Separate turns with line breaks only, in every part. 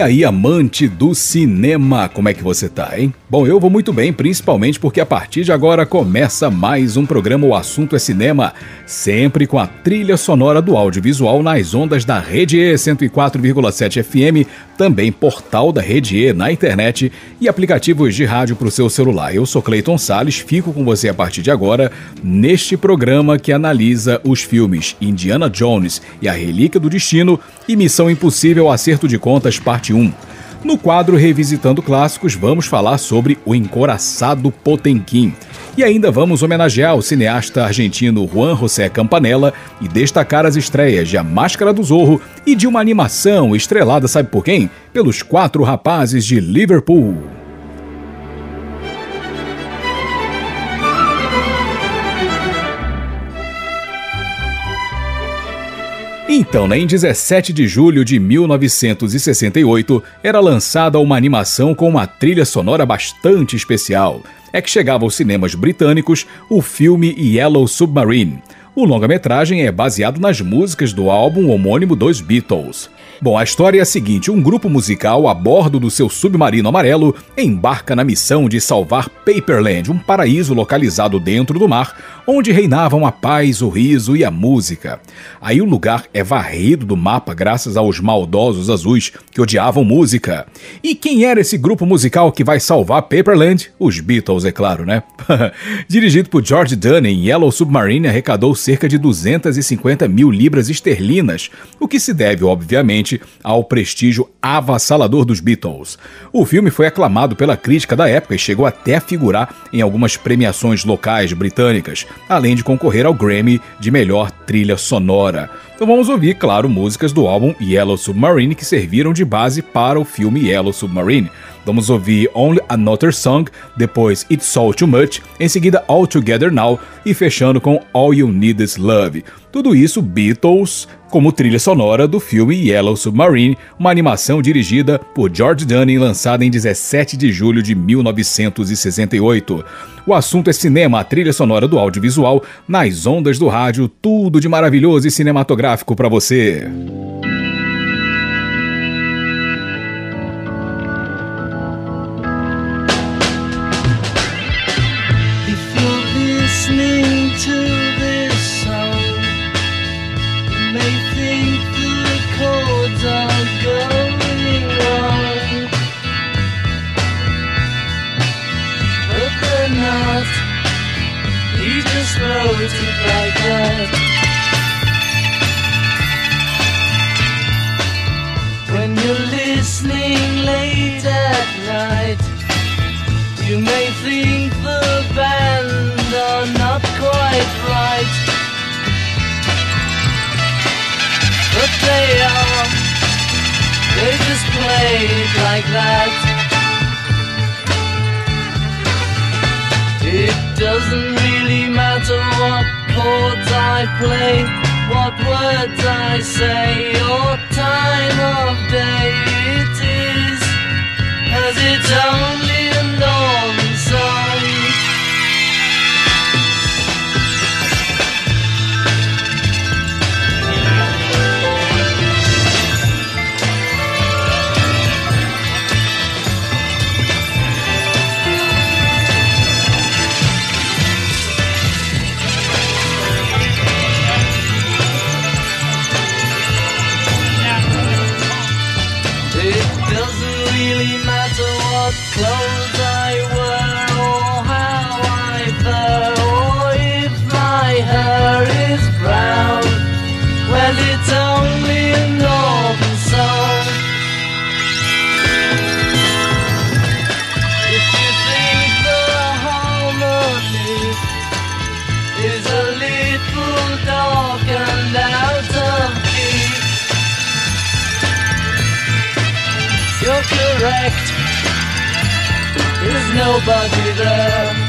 E aí, amante do cinema, como é que você tá, hein? Bom, eu vou muito bem, principalmente porque a partir de agora começa mais um programa O Assunto é Cinema, sempre com a trilha sonora do audiovisual nas ondas da Rede E 104,7 FM, também portal da Rede E na internet e aplicativos de rádio para o seu celular. Eu sou Clayton Sales, fico com você a partir de agora neste programa que analisa os filmes Indiana Jones e a Relíquia do Destino e Missão Impossível Acerto de Contas, parte parte 1. No quadro Revisitando Clássicos, vamos falar sobre o encoraçado Potemkin. E ainda vamos homenagear o cineasta argentino Juan José Campanella e destacar as estreias de A Máscara do Zorro e de uma animação estrelada, sabe por quem? Pelos quatro rapazes de Liverpool. Então, né, em 17 de julho de 1968, era lançada uma animação com uma trilha sonora bastante especial. É que chegava aos cinemas britânicos o filme Yellow Submarine. O longa-metragem é baseado nas músicas do álbum homônimo dos Beatles. Bom, a história é a seguinte: um grupo musical a bordo do seu submarino amarelo embarca na missão de salvar Paperland, um paraíso localizado dentro do mar, onde reinavam a paz, o riso e a música. Aí o lugar é varrido do mapa graças aos maldosos azuis que odiavam música. E quem era esse grupo musical que vai salvar Paperland? Os Beatles, é claro, né? Dirigido por George Dunning, Yellow Submarine arrecadou cerca de 250 mil libras esterlinas, o que se deve, obviamente, ao prestígio avassalador dos Beatles. O filme foi aclamado pela crítica da época e chegou até a figurar em algumas premiações locais britânicas, além de concorrer ao Grammy de melhor trilha sonora. Então vamos ouvir, claro, músicas do álbum Yellow Submarine que serviram de base para o filme Yellow Submarine. Vamos ouvir Only Another Song, depois It's All Too Much, em seguida All Together Now e fechando com All You Need Is Love. Tudo isso Beatles como trilha sonora do filme Yellow Submarine, uma animação dirigida por George Dunning lançada em 17 de julho de 1968. O assunto é cinema, a trilha sonora do audiovisual, nas ondas do rádio, tudo de maravilhoso e cinematográfico para você.
like that. It doesn't
really matter what chords I play, what words I say,
or time of day. It is as it's only. Nobody there.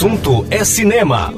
Assunto é cinema.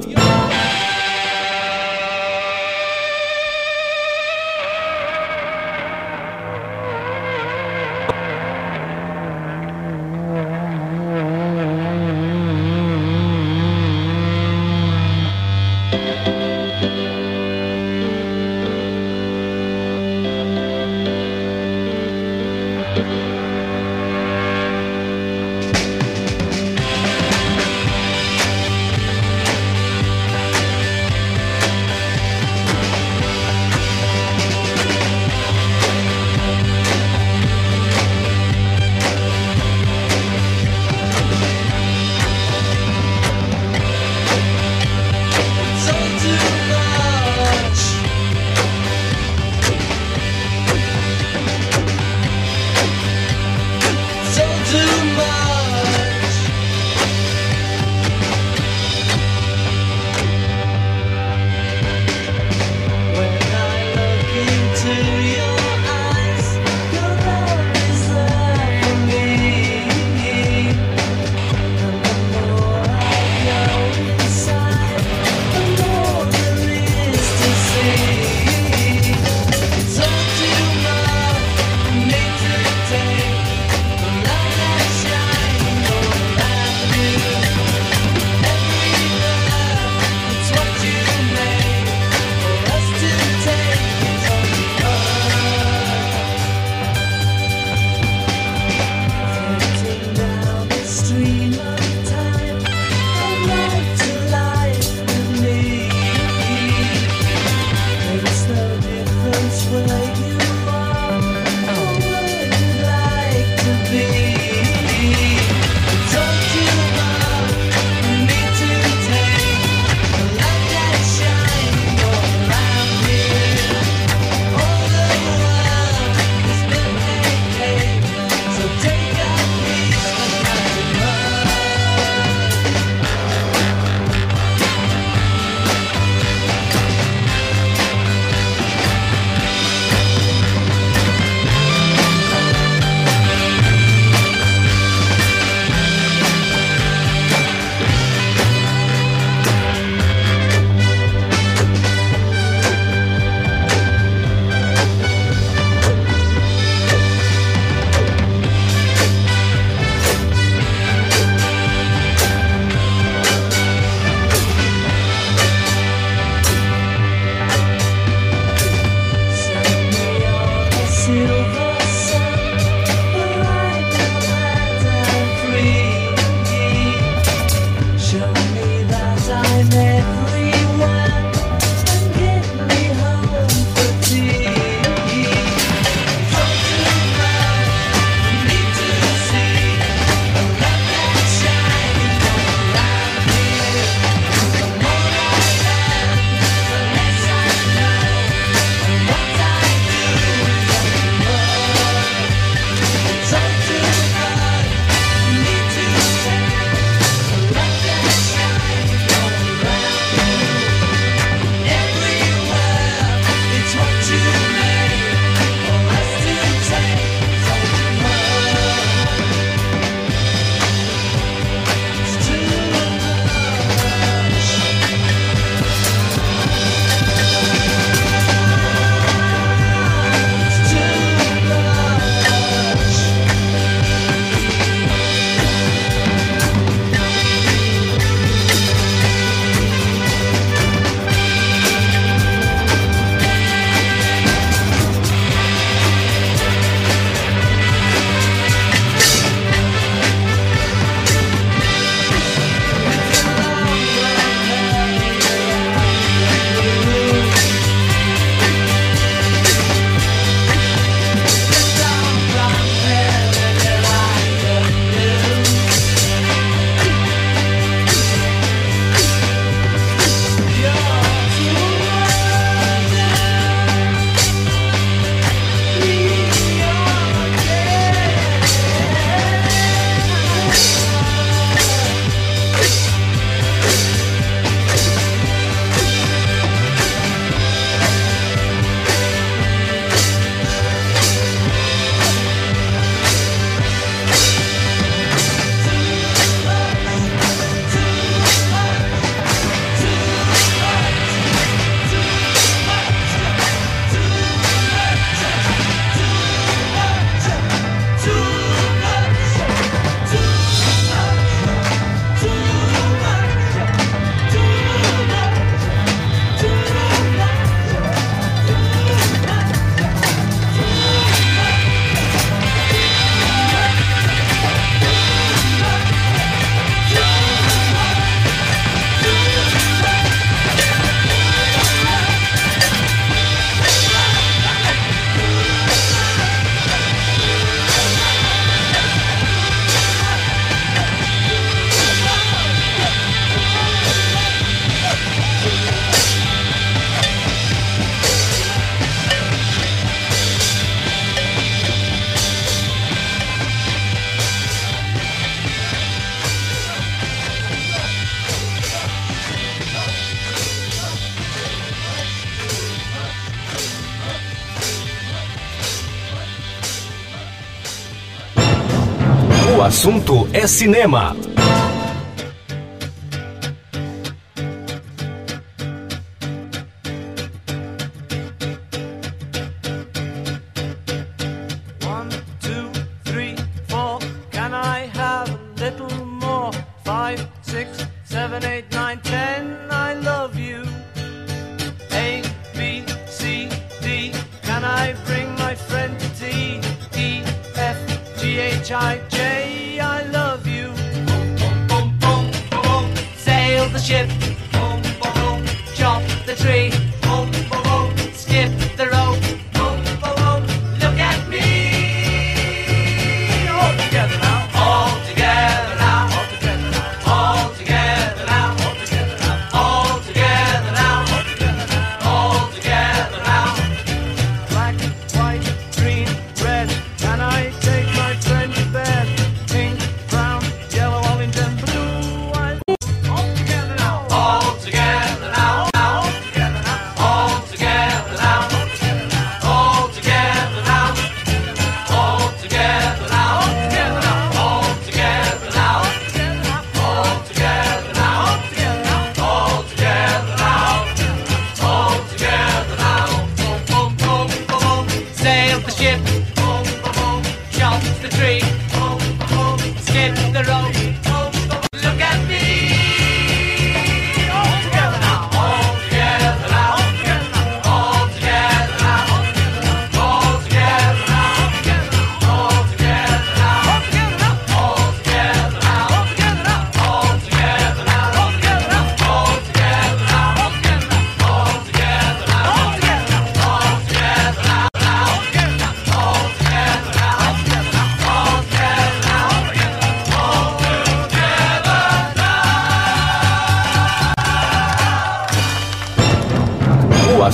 Assunto é cinema.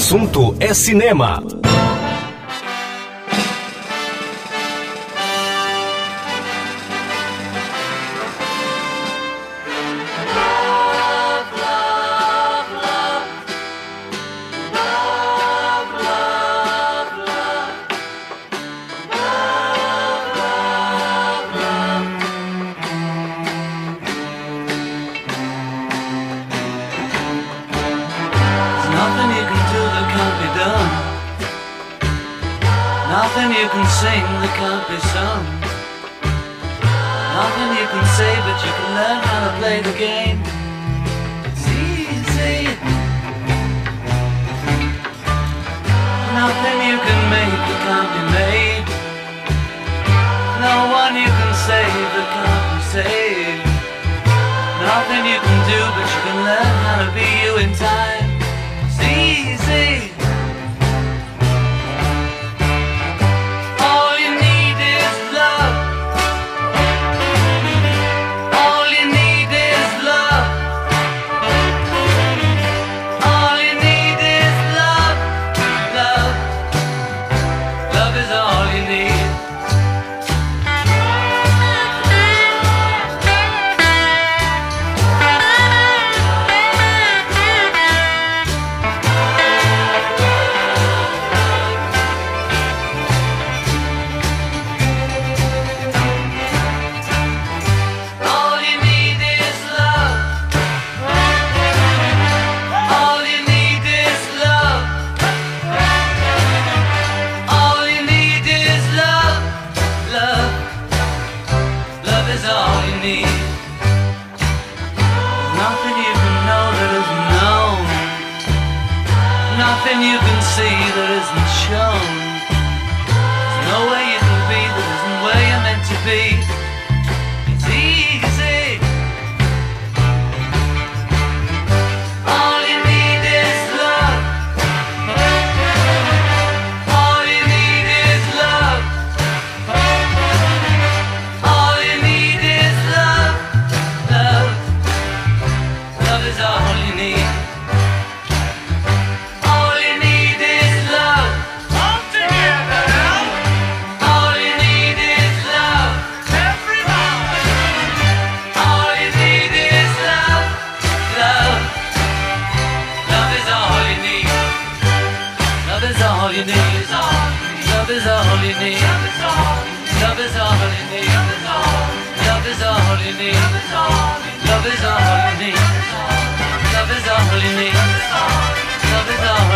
Assunto é cinema.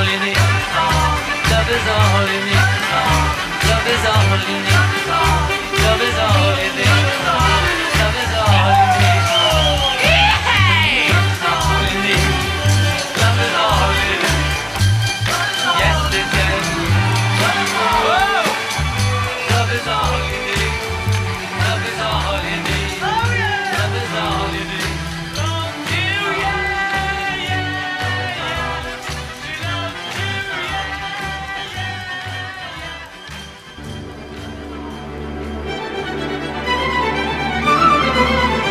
All you need. Love is all you need. Love is all you need.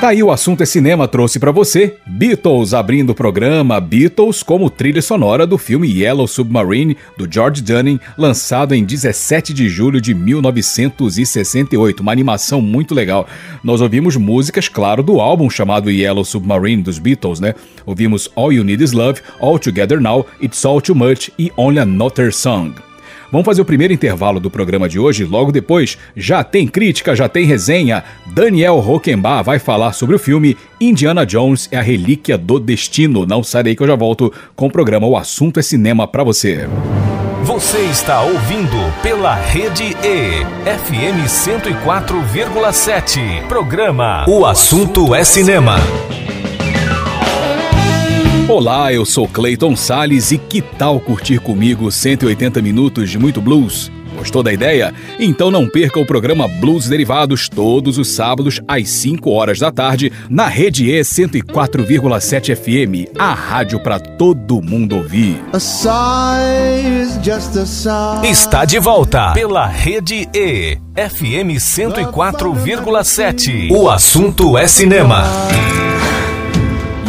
Tá aí o assunto é cinema trouxe pra você Beatles abrindo o programa Beatles como trilha sonora do filme Yellow Submarine do George Dunning, lançado em 17 de julho de 1968, uma animação muito legal. Nós ouvimos músicas, claro, do álbum chamado Yellow Submarine dos Beatles, né? Ouvimos All You Need Is Love, All Together Now, It's All Too Much e Only Another Song. Vamos fazer o primeiro intervalo do programa de hoje. Logo depois, já tem crítica, já tem resenha. Daniel Roquembar vai falar sobre o filme Indiana Jones é a Relíquia do Destino. Não sarei que eu já volto com o programa O Assunto é Cinema pra você.
Você está ouvindo pela Rede E, FM 104,7. Programa O Assunto é Cinema.
Olá, eu sou Clayton Sales e que tal curtir comigo 180 minutos de muito blues? Gostou da ideia? Então não perca o programa Blues Derivados todos os sábados às 5 horas da tarde na Rede E 104,7 FM, a rádio para todo mundo ouvir.
A sigh is just a sigh.
Está de volta pela Rede E, FM 104,7. O assunto é cinema.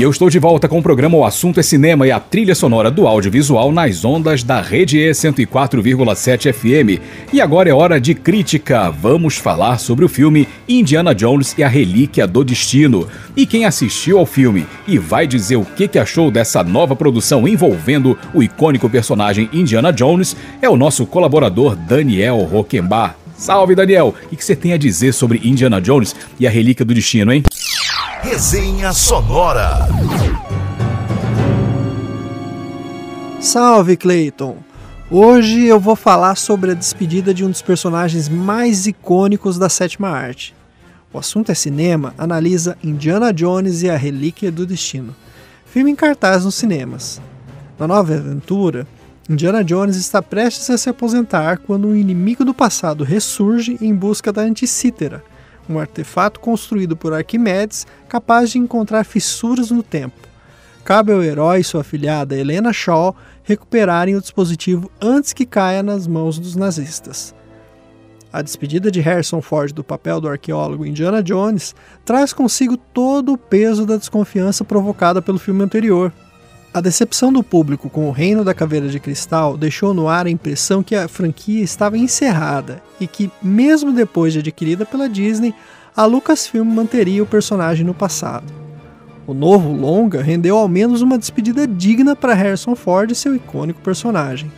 Eu estou de volta com o programa O Assunto é Cinema e a trilha sonora do audiovisual nas ondas da Rede E 104,7 FM. E agora é hora de crítica. Vamos falar sobre o filme Indiana Jones e a Relíquia do Destino. E quem assistiu ao filme e vai dizer o que que achou dessa nova produção envolvendo o icônico personagem Indiana Jones é o nosso colaborador Daniel Roquembar. Salve, Daniel! O que você tem a dizer sobre Indiana Jones e a Relíquia do Destino, hein?
Resenha sonora.
Salve Clayton! Hoje eu vou falar sobre a despedida de um dos personagens mais icônicos da sétima arte. O assunto é cinema, analisa Indiana Jones e a Relíquia do Destino, filme em cartaz nos cinemas. Na nova aventura, Indiana Jones está prestes a se aposentar quando um inimigo do passado ressurge em busca da Anticítera, um artefato construído por Arquimedes capaz de encontrar fissuras no tempo. Cabe ao herói e sua afilhada Helena Shaw recuperarem o dispositivo antes que caia nas mãos dos nazistas. A despedida de Harrison Ford do papel do arqueólogo Indiana Jones traz consigo todo o peso da desconfiança provocada pelo filme anterior. A decepção do público com o Reino da Caveira de Cristal deixou no ar a impressão que a franquia estava encerrada e que, mesmo depois de adquirida pela Disney, a Lucasfilm manteria o personagem no passado. O novo longa rendeu ao menos uma despedida digna para Harrison Ford e seu icônico personagem.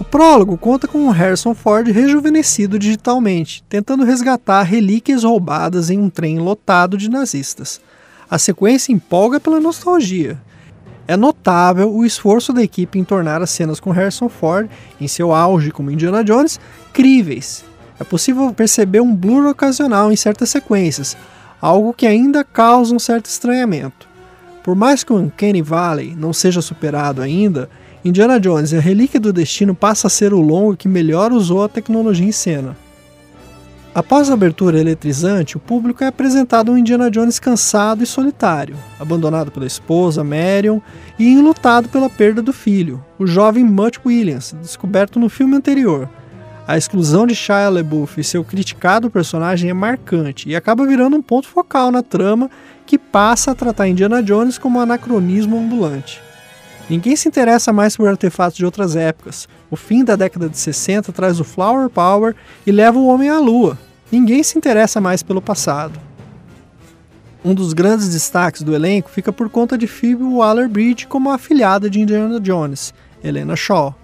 O prólogo conta com Harrison Ford rejuvenescido digitalmente, tentando resgatar relíquias roubadas em um trem lotado de nazistas. A sequência empolga pela nostalgia. É notável o esforço da equipe em tornar as cenas com Harrison Ford, em seu auge como Indiana Jones, críveis. É possível perceber um blur ocasional em certas sequências, algo que ainda causa um certo estranhamento. Por mais que o Uncanny Valley não seja superado ainda, Indiana Jones e a Relíquia do Destino passa a ser o longo que melhor usou a tecnologia em cena. Após a abertura eletrizante, o público é apresentado um Indiana Jones cansado e solitário, abandonado pela esposa, Marion, e enlutado pela perda do filho, o jovem Mutt Williams, descoberto no filme anterior. A exclusão de Shia LaBeouf e seu criticado personagem é marcante e acaba virando um ponto focal na trama que passa a tratar Indiana Jones como um anacronismo ambulante. Ninguém se interessa mais por artefatos de outras épocas. O fim da década de 60 traz o Flower Power e leva o homem à lua. Ninguém se interessa mais pelo passado. Um dos grandes destaques do elenco fica por conta de Phoebe Waller-Bridge como a afilhada de Indiana Jones, Helena Shaw.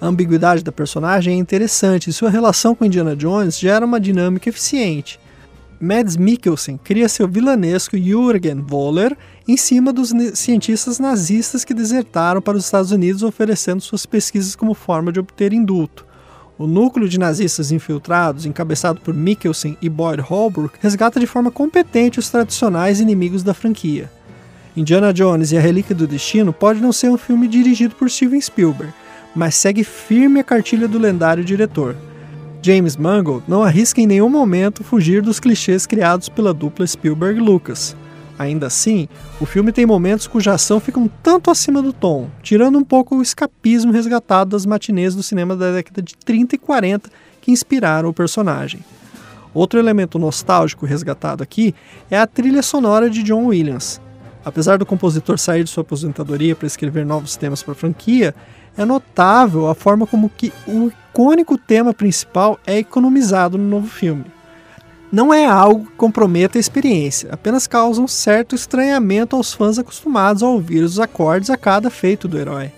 A ambiguidade da personagem é interessante e sua relação com Indiana Jones gera uma dinâmica eficiente. Mads Mikkelsen cria seu vilanesco Jürgen Voller em cima dos cientistas nazistas que desertaram para os Estados Unidos oferecendo suas pesquisas como forma de obter indulto. O núcleo de nazistas infiltrados, encabeçado por Mikkelsen e Boyd Holbrook, resgata de forma competente os tradicionais inimigos da franquia. Indiana Jones e a Relíquia do Destino pode não ser um filme dirigido por Steven Spielberg, mas segue firme a cartilha do lendário diretor. James Mangold não arrisca em nenhum momento fugir dos clichês criados pela dupla Spielberg-Lucas. Ainda assim, o filme tem momentos cuja ação fica um tanto acima do tom, tirando um pouco o escapismo resgatado das matinês do cinema da década de 30 e 40 que inspiraram o personagem. Outro elemento nostálgico resgatado aqui é a trilha sonora de John Williams. Apesar do compositor sair de sua aposentadoria para escrever novos temas para a franquia, é notável a forma como que o icônico tema principal é economizado no novo filme. Não é algo que comprometa a experiência, apenas causa um certo estranhamento aos fãs acostumados a ouvir os acordes a cada feito do herói.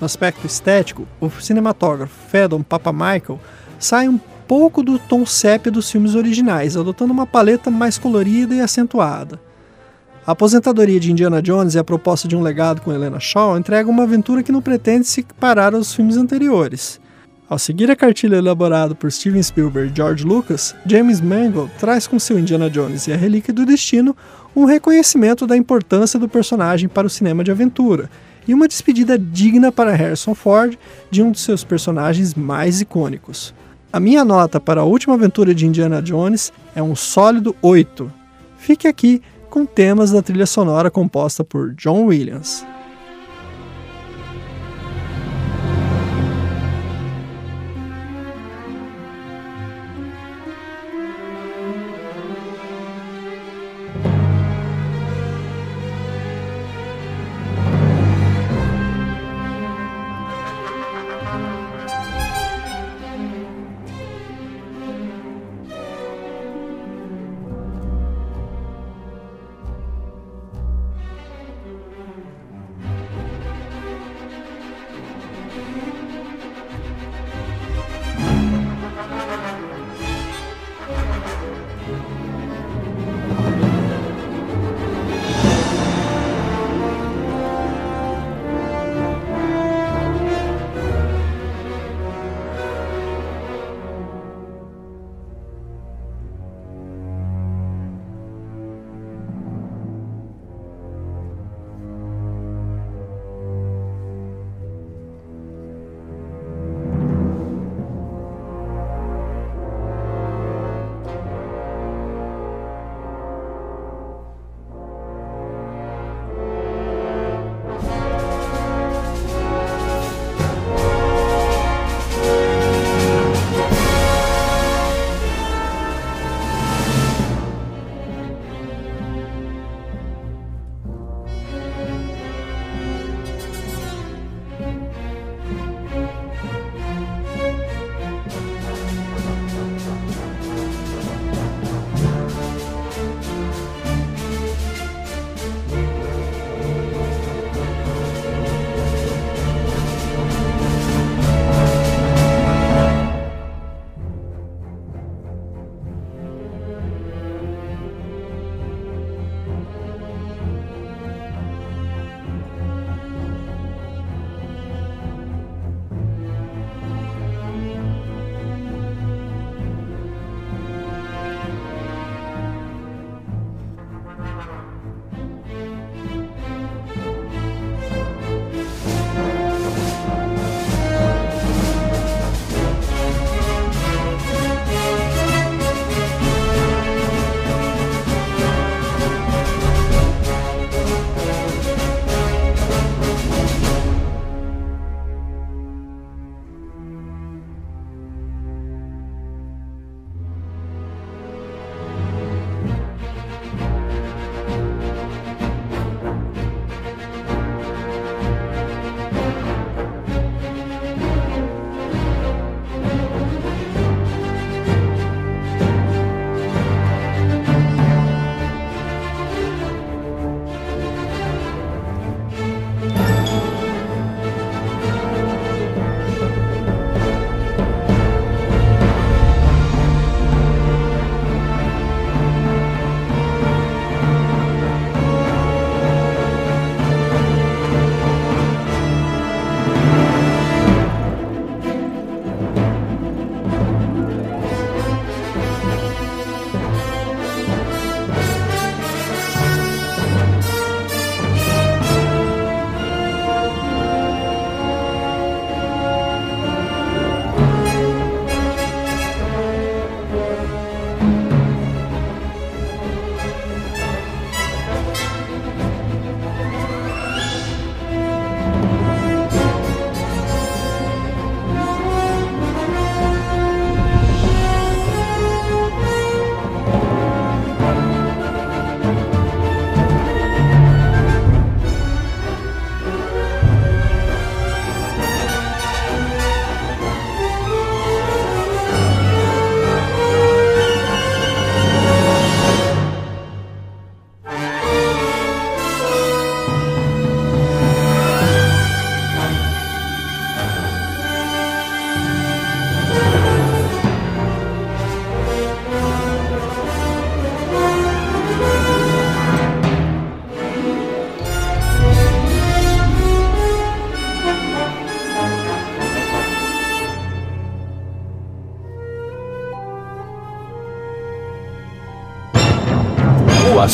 No aspecto estético, o cinematógrafo Fedon Papamichael sai um pouco do tom sépia dos filmes originais, adotando uma paleta mais colorida e acentuada. A aposentadoria de Indiana Jones e a proposta de um legado com Helena Shaw entregam uma aventura que não pretende se equiparar aos filmes anteriores. Ao seguir a cartilha elaborada por Steven Spielberg e George Lucas, James Mangold traz com seu Indiana Jones e a Relíquia do Destino um reconhecimento da importância do personagem para o cinema de aventura e uma despedida digna para Harrison Ford de um de seus personagens mais icônicos. A minha nota para a última aventura de Indiana Jones é um sólido 8. Fique aqui com temas da trilha sonora composta por John Williams.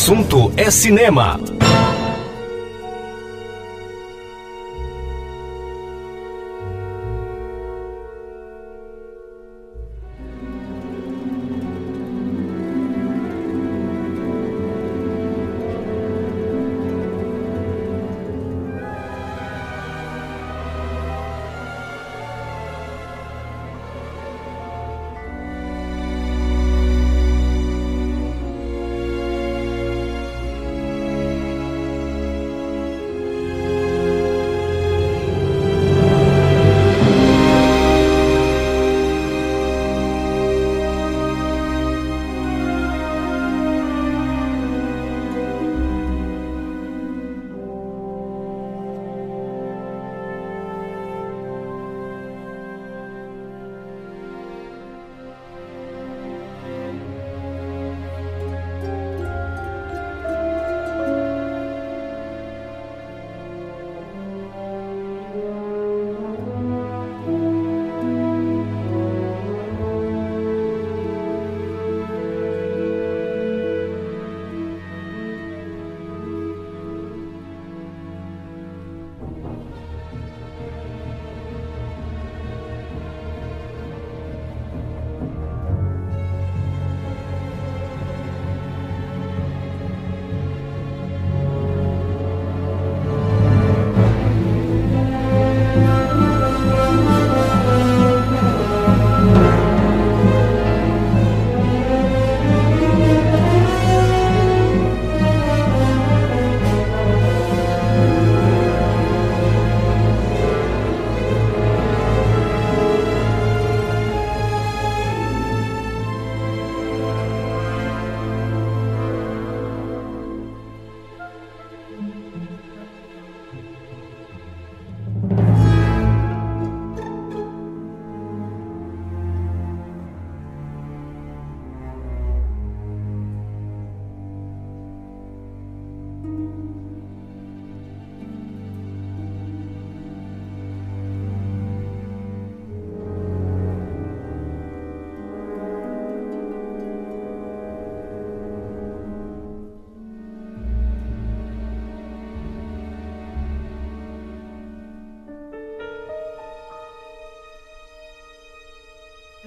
Assunto é cinema.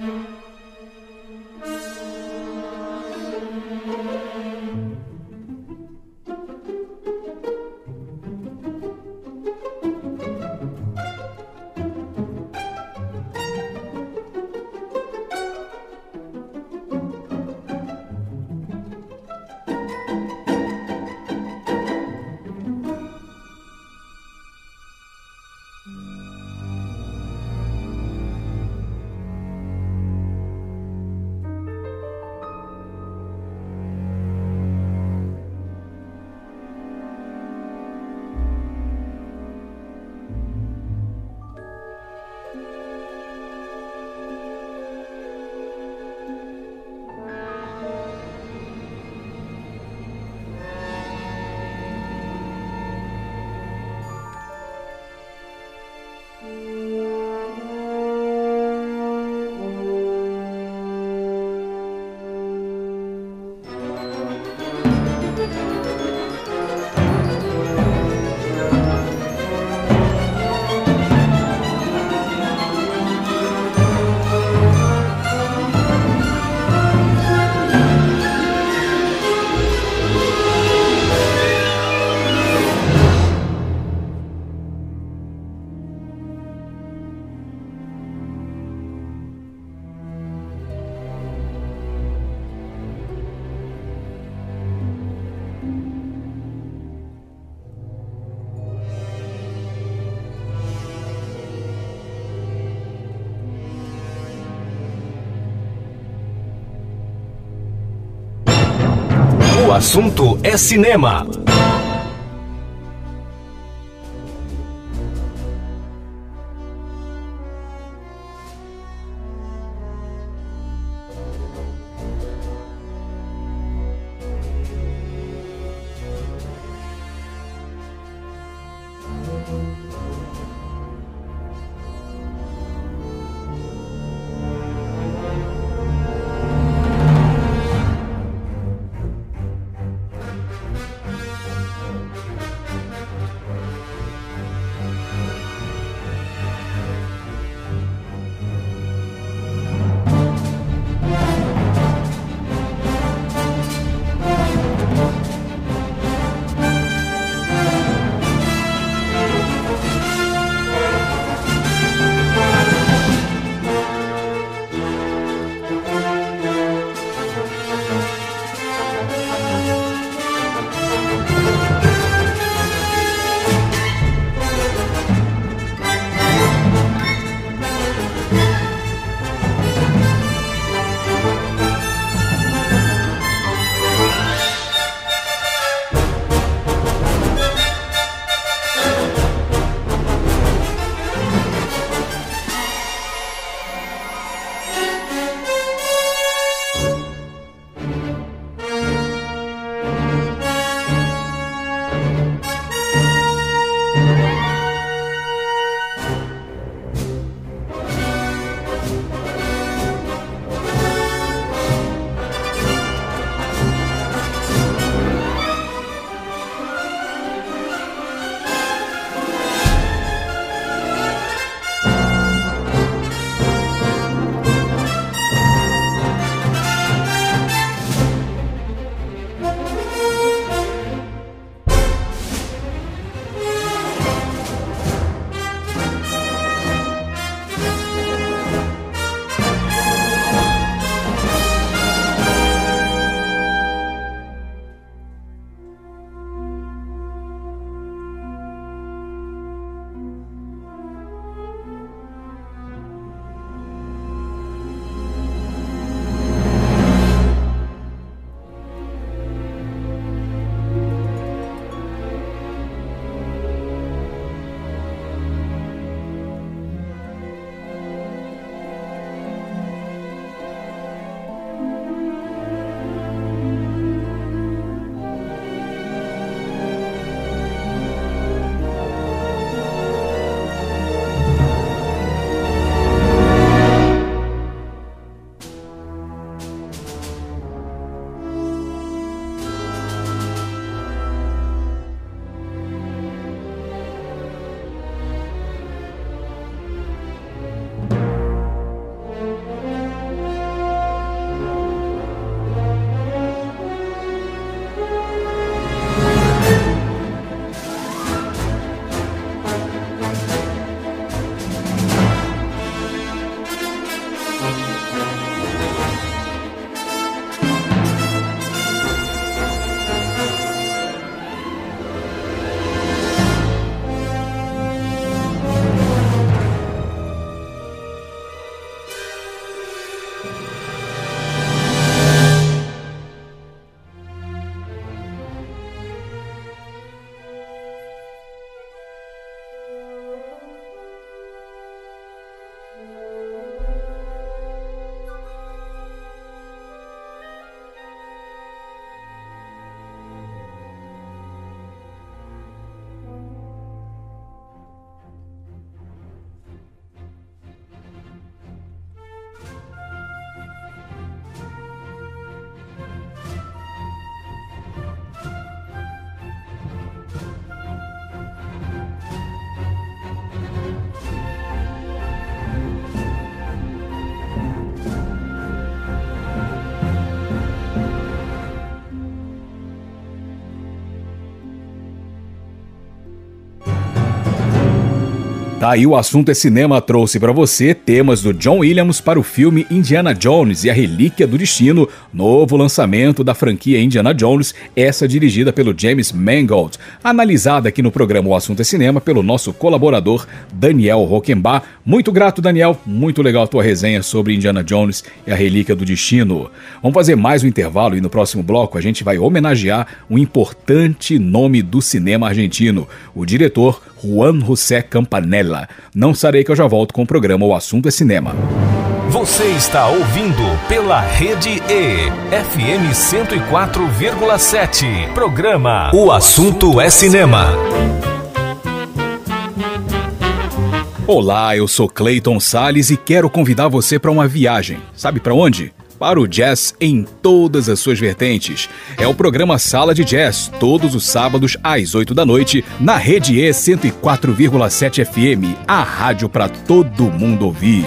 O assunto é cinema.
Tá aí o assunto é cinema trouxe para você temas do John Williams para o filme Indiana Jones e a Relíquia do Destino, novo lançamento da franquia Indiana Jones, essa dirigida pelo James Mangold, analisada aqui no programa O Assunto é Cinema pelo nosso colaborador Daniel Rockenbach. Muito grato, Daniel, muito legal a tua resenha sobre Indiana Jones e a Relíquia do Destino. Vamos fazer mais um intervalo e no próximo bloco a gente vai homenagear um importante nome do cinema argentino, o diretor Juan José Campanella. Não sarei que eu já volto com o programa O Assunto é Cinema.
Você está ouvindo pela Rede E, FM 104,7. Programa O Assunto é Cinema.
Olá, eu sou Clayton Sales e quero convidar você para uma viagem. Sabe para onde? Para o jazz em todas as suas vertentes. É o programa Sala de Jazz, todos os sábados às 8 da noite, na Rede E 104,7 FM, a rádio para todo mundo ouvir.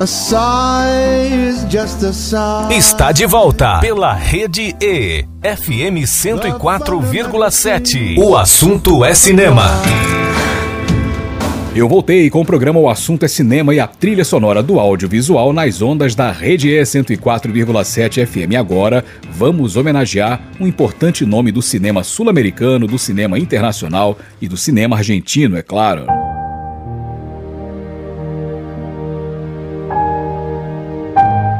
A sigh is just a sigh.
Está de volta pela Rede E, FM 104,7. O assunto é cinema.
Eu voltei com o programa O Assunto é Cinema e a trilha sonora do audiovisual nas ondas da Rede E 104,7 FM. Agora vamos homenagear um importante nome do cinema sul-americano, do cinema internacional e do cinema argentino, é claro.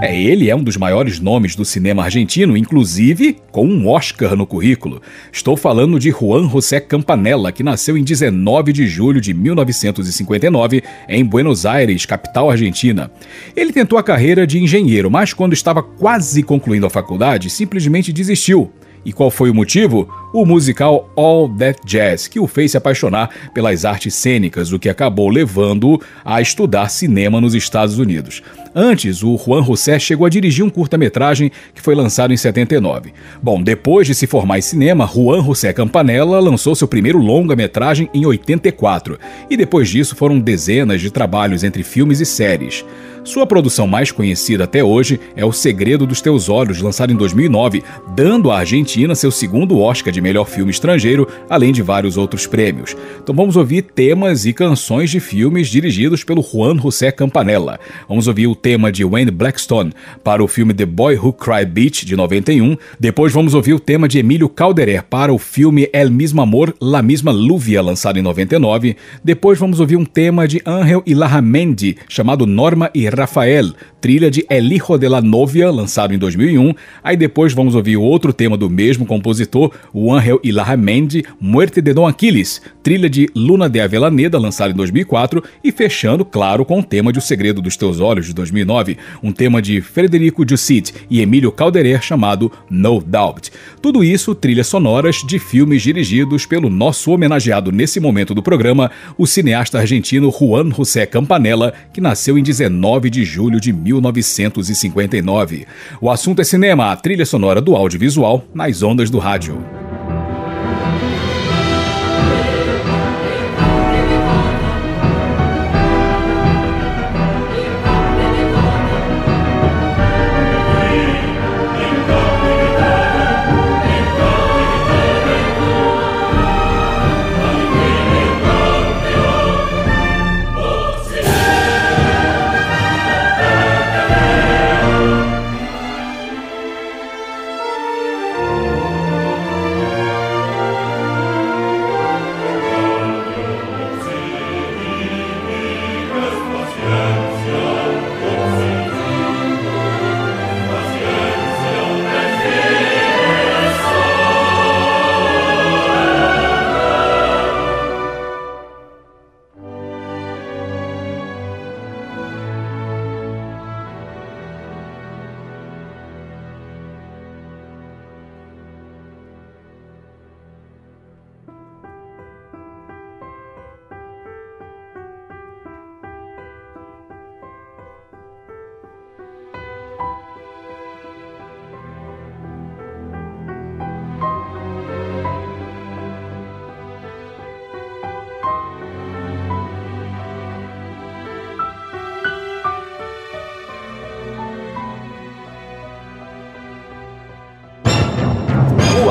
É, ele é um dos maiores nomes do cinema argentino, inclusive com um Oscar no currículo. Estou falando de Juan José Campanella, que nasceu em 19 de julho de 1959 em Buenos Aires, capital argentina. Ele tentou a carreira de engenheiro, mas quando estava quase concluindo a faculdade, simplesmente desistiu. E qual foi o motivo? O musical All That Jazz, que o fez se apaixonar pelas artes cênicas, o que acabou levando-o a estudar cinema nos Estados Unidos. Antes, o Juan José chegou a dirigir um curta-metragem que foi lançado em 79. Bom, depois de se formar em cinema, Juan José Campanella lançou seu primeiro longa-metragem em 84, e depois disso foram dezenas de trabalhos entre filmes e séries. Sua produção mais conhecida até hoje é O Segredo dos Teus Olhos, lançado em 2009, dando à Argentina seu segundo Oscar de melhor filme estrangeiro, além de vários outros prêmios. Então vamos ouvir temas e canções de filmes dirigidos pelo Juan José Campanella. Vamos ouvir o tema de Wayne Blackstone para o filme The Boy Who Cried Beach, de 91. Depois vamos ouvir o tema de Emílio Calderer para o filme El Mismo Amor, La Misma Luvia, lançado em 99. Depois vamos ouvir um tema de Angel Ilharramendi, chamado Norma e Rafael, trilha de El Hijo de la Novia, lançado em 2001. Aí depois vamos ouvir outro tema do mesmo compositor, o Angel Ilharramendi, Muerte de Don Aquiles, trilha de Luna de Avellaneda, lançado em 2004. E fechando, claro, com o tema de O Segredo dos Teus Olhos, de 2009, um tema de Frederico Jussit e Emílio Calderer chamado No Doubt. Tudo isso trilhas sonoras de filmes dirigidos pelo nosso homenageado nesse momento do programa, o cineasta argentino Juan José Campanella, que nasceu em 19 de julho de 1959. O assunto é cinema, a trilha sonora do audiovisual nas ondas do rádio.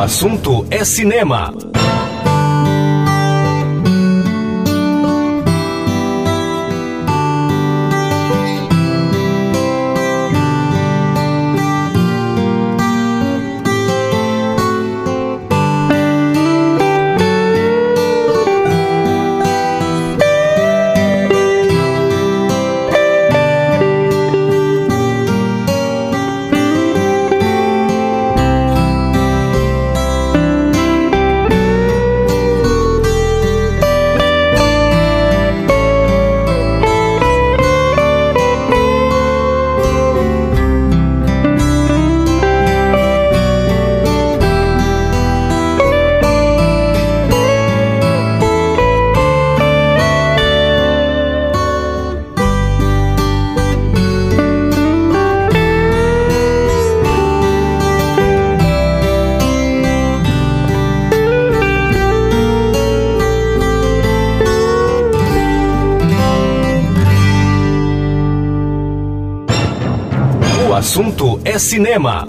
Assunto é cinema.
Assunto é cinema.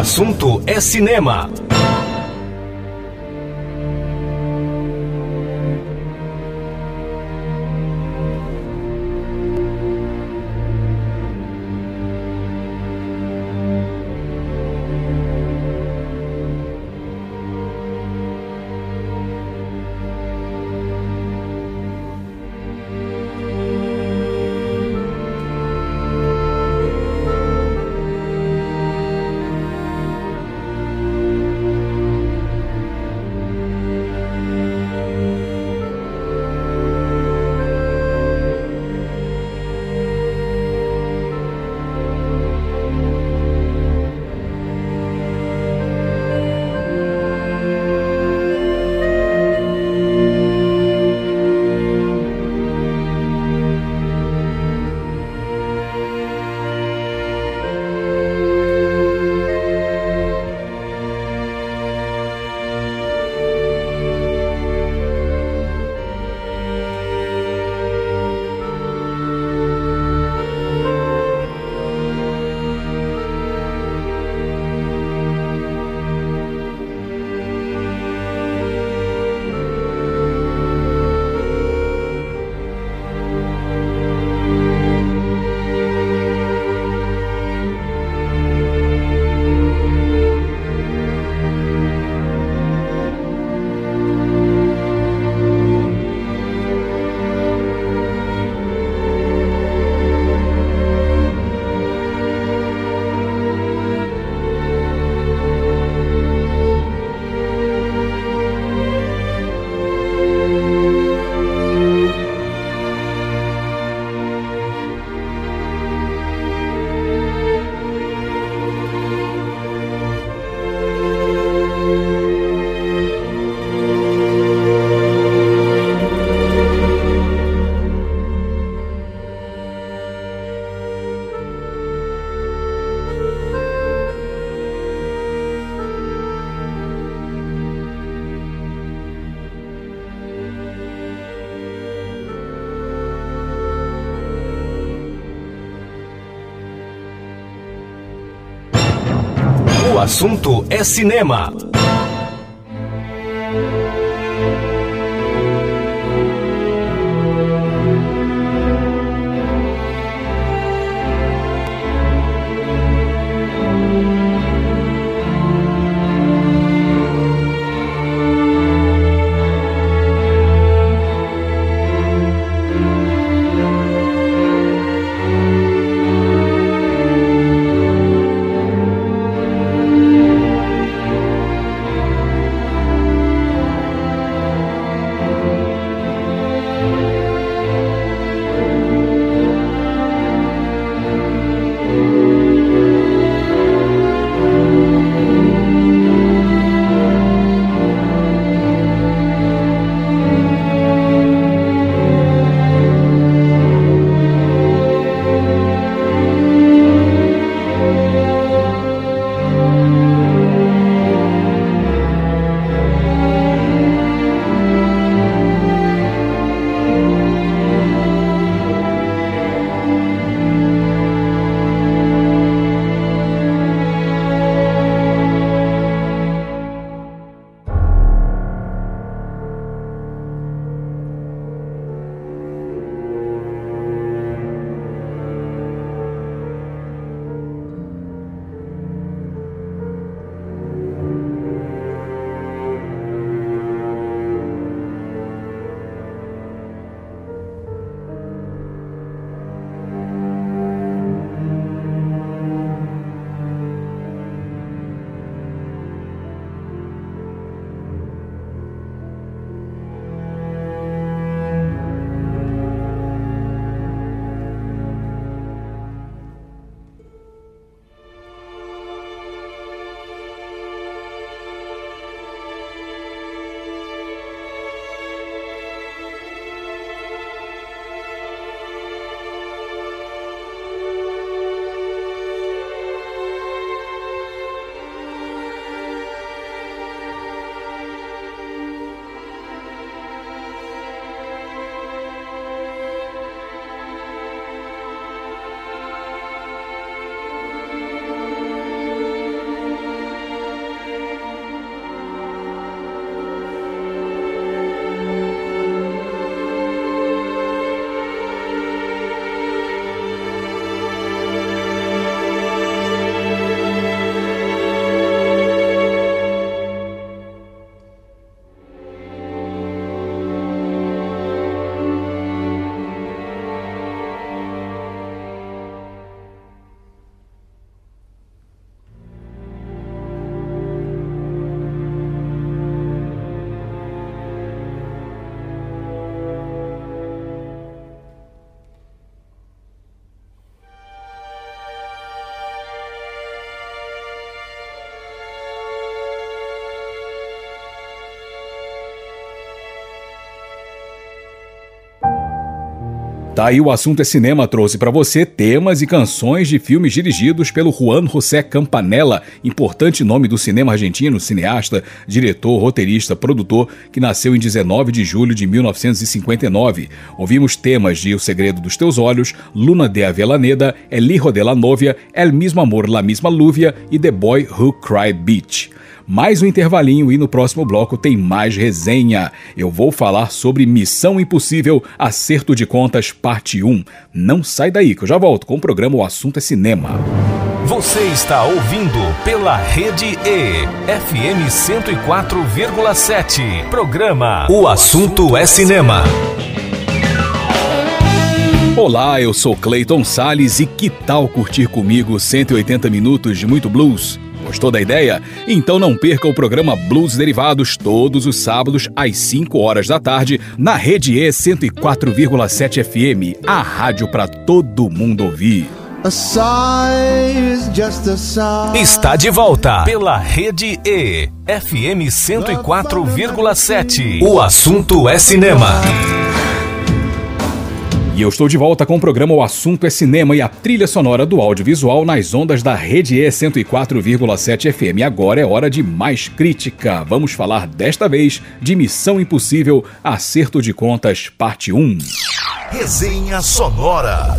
Assunto é cinema. Assunto é cinema.
Tá aí o assunto é cinema trouxe para você temas e canções de filmes dirigidos pelo Juan José Campanella, importante nome do cinema argentino, cineasta, diretor, roteirista, produtor, que nasceu em 19 de julho de 1959. Ouvimos temas de O Segredo dos Teus Olhos, Luna de Avellaneda, El Hijo de la Novia, El Mismo Amor, La Misma Luvia e The Boy Who Cried Beach mais um intervalinho e no próximo bloco tem mais resenha. Eu vou falar sobre Missão Impossível Acerto de Contas, parte 1. Não sai daí que eu já volto com o programa O Assunto é Cinema.
Você está ouvindo pela Rede E, FM 104,7. Programa O Assunto é Cinema.
Olá, eu sou Clayton Sales e que tal curtir comigo 180 minutos de muito blues? Gostou da ideia? Então não perca o programa Blues Derivados todos os sábados às 5 horas da tarde na Rede E 104,7 FM, a rádio para todo mundo ouvir.
Está de volta pela Rede E, FM 104,7. O assunto é cinema.
E eu estou de volta com o programa O Assunto é Cinema e a trilha sonora do audiovisual nas ondas da Rede E 104,7 FM. Agora é hora de mais crítica. Vamos falar desta vez de Missão Impossível Acerto de Contas, parte 1.
Resenha sonora.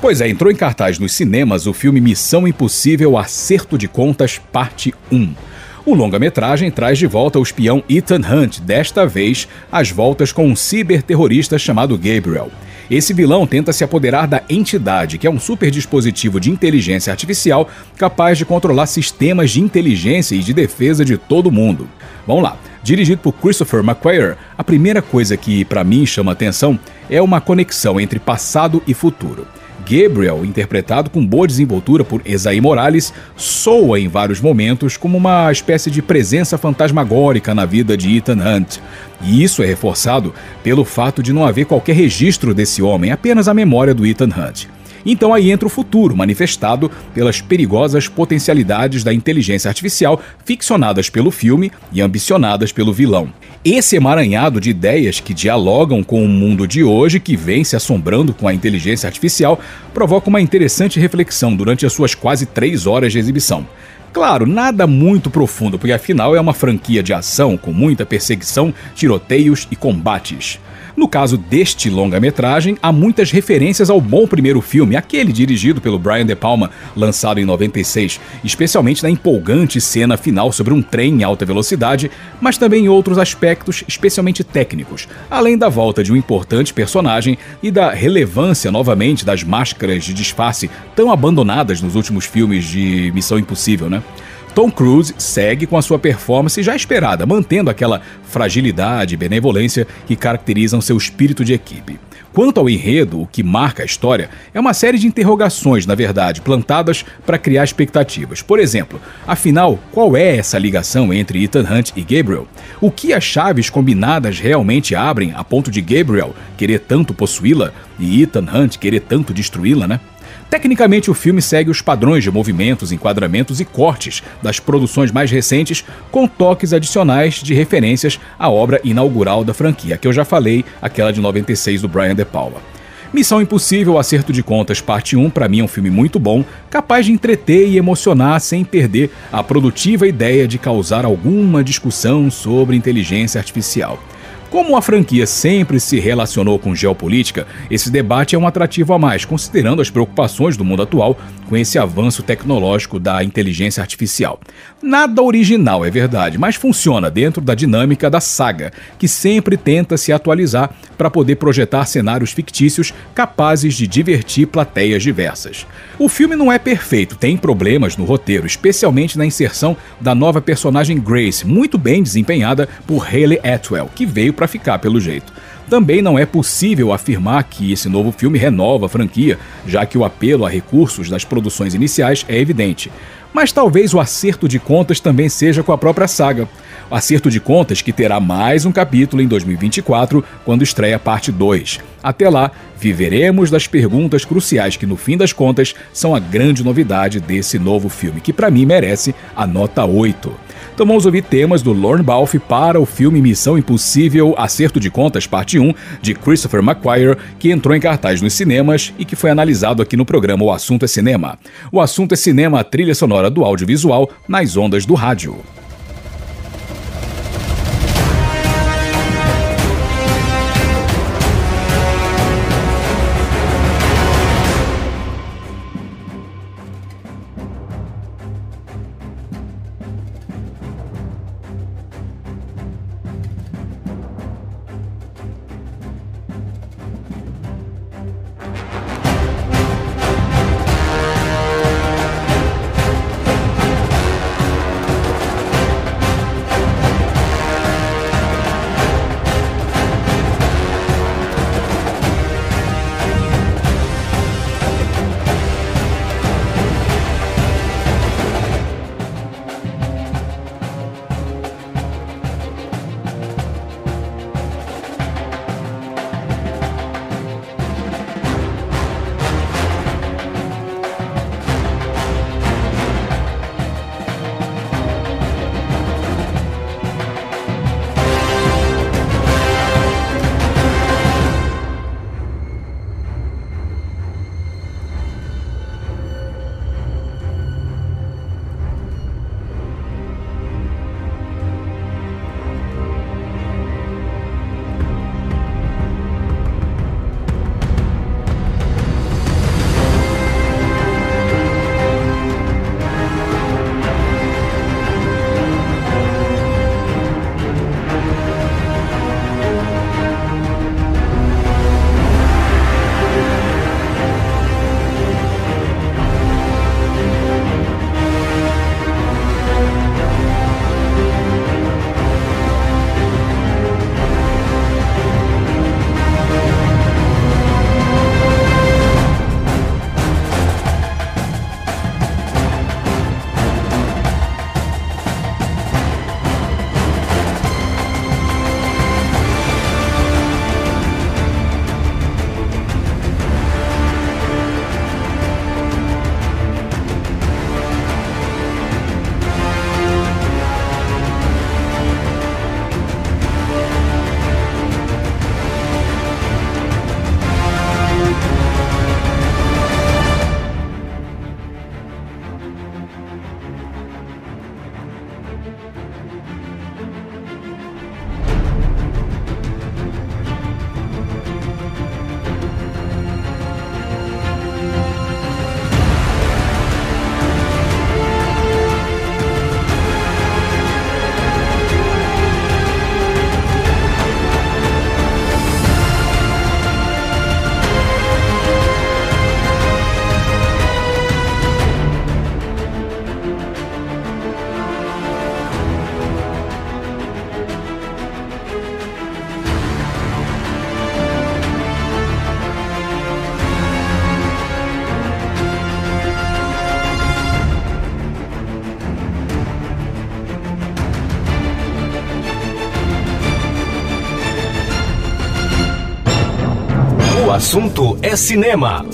Pois é, entrou em cartaz nos cinemas o filme Missão Impossível Acerto de Contas, Parte 1. O longa-metragem traz de volta o espião Ethan Hunt, desta vez às voltas com um ciberterrorista chamado Gabriel. Esse vilão tenta se apoderar da entidade, que é um super dispositivo de inteligência artificial capaz de controlar sistemas de inteligência e de defesa de todo mundo. Vamos lá. Dirigido por Christopher McQuarrie, a primeira coisa que para mim chama atenção é uma conexão entre passado e futuro. Gabriel, interpretado com boa desenvoltura por Esaí Morales, soa em vários momentos como uma espécie de presença fantasmagórica na vida de Ethan Hunt. E isso é reforçado pelo fato de não haver qualquer registro desse homem, apenas a memória do Ethan Hunt. Então aí entra o futuro, manifestado pelas perigosas potencialidades da inteligência artificial ficcionadas pelo filme e ambicionadas pelo vilão. Esse emaranhado de ideias que dialogam com o mundo de hoje, que vem se assombrando com a inteligência artificial, provoca uma interessante reflexão durante as suas quase três horas de exibição. Claro, nada muito profundo, porque afinal é uma franquia de ação com muita perseguição, tiroteios e combates. No caso deste longa-metragem, há muitas referências ao bom primeiro filme, aquele dirigido pelo Brian De Palma, lançado em 96, especialmente na empolgante cena final sobre um trem em alta velocidade, mas também em outros aspectos, especialmente técnicos, além da volta de um importante personagem e da relevância novamente das máscaras de disfarce tão abandonadas nos últimos filmes de Missão Impossível, né? Tom Cruise segue com a sua performance já esperada, mantendo aquela fragilidade e benevolência que caracterizam seu espírito de equipe. Quanto ao enredo, o que marca a história é uma série de interrogações, na verdade, plantadas para criar expectativas. Por exemplo, afinal, qual é essa ligação entre Ethan Hunt e Gabriel? O que as chaves combinadas realmente abrem a ponto de Gabriel querer tanto possuí-la e Ethan Hunt querer tanto destruí-la, né? Tecnicamente, o filme segue os padrões de movimentos, enquadramentos e cortes das produções mais recentes, com toques adicionais de referências à obra inaugural da franquia, que eu já falei, aquela de 96 do Brian De Palma. Missão Impossível Acerto de Contas Parte 1 para mim é um filme muito bom, capaz de entreter e emocionar sem perder a produtiva ideia de causar alguma discussão sobre inteligência artificial. Como a franquia sempre se relacionou com geopolítica, esse debate é um atrativo a mais, considerando as preocupações do mundo atual com esse avanço tecnológico da inteligência artificial. Nada original, é verdade, mas funciona dentro da dinâmica da saga, que sempre tenta se atualizar para poder projetar cenários fictícios capazes de divertir plateias diversas. O filme não é perfeito, tem problemas no roteiro, especialmente na inserção da nova personagem Grace, muito bem desempenhada por Haley Atwell, que veio para ficar pelo jeito. Também não é possível afirmar que esse novo filme renova a franquia, já que o apelo a recursos das produções iniciais é evidente. Mas talvez o acerto de contas também seja com a própria saga. Acerto de contas que terá mais um capítulo em 2024, quando estreia a parte 2. Até lá, viveremos das perguntas cruciais que, no fim das contas, são a grande novidade desse novo filme, que para mim merece a nota 8. Então vamos ouvir temas do Lorne Balfe para o filme Missão Impossível Acerto de Contas Parte 1, de Christopher McQuarrie, que entrou em cartaz nos cinemas e que foi analisado aqui no programa O Assunto é Cinema. O Assunto é Cinema, a trilha sonora do audiovisual nas ondas do rádio.
Assunto é cinema.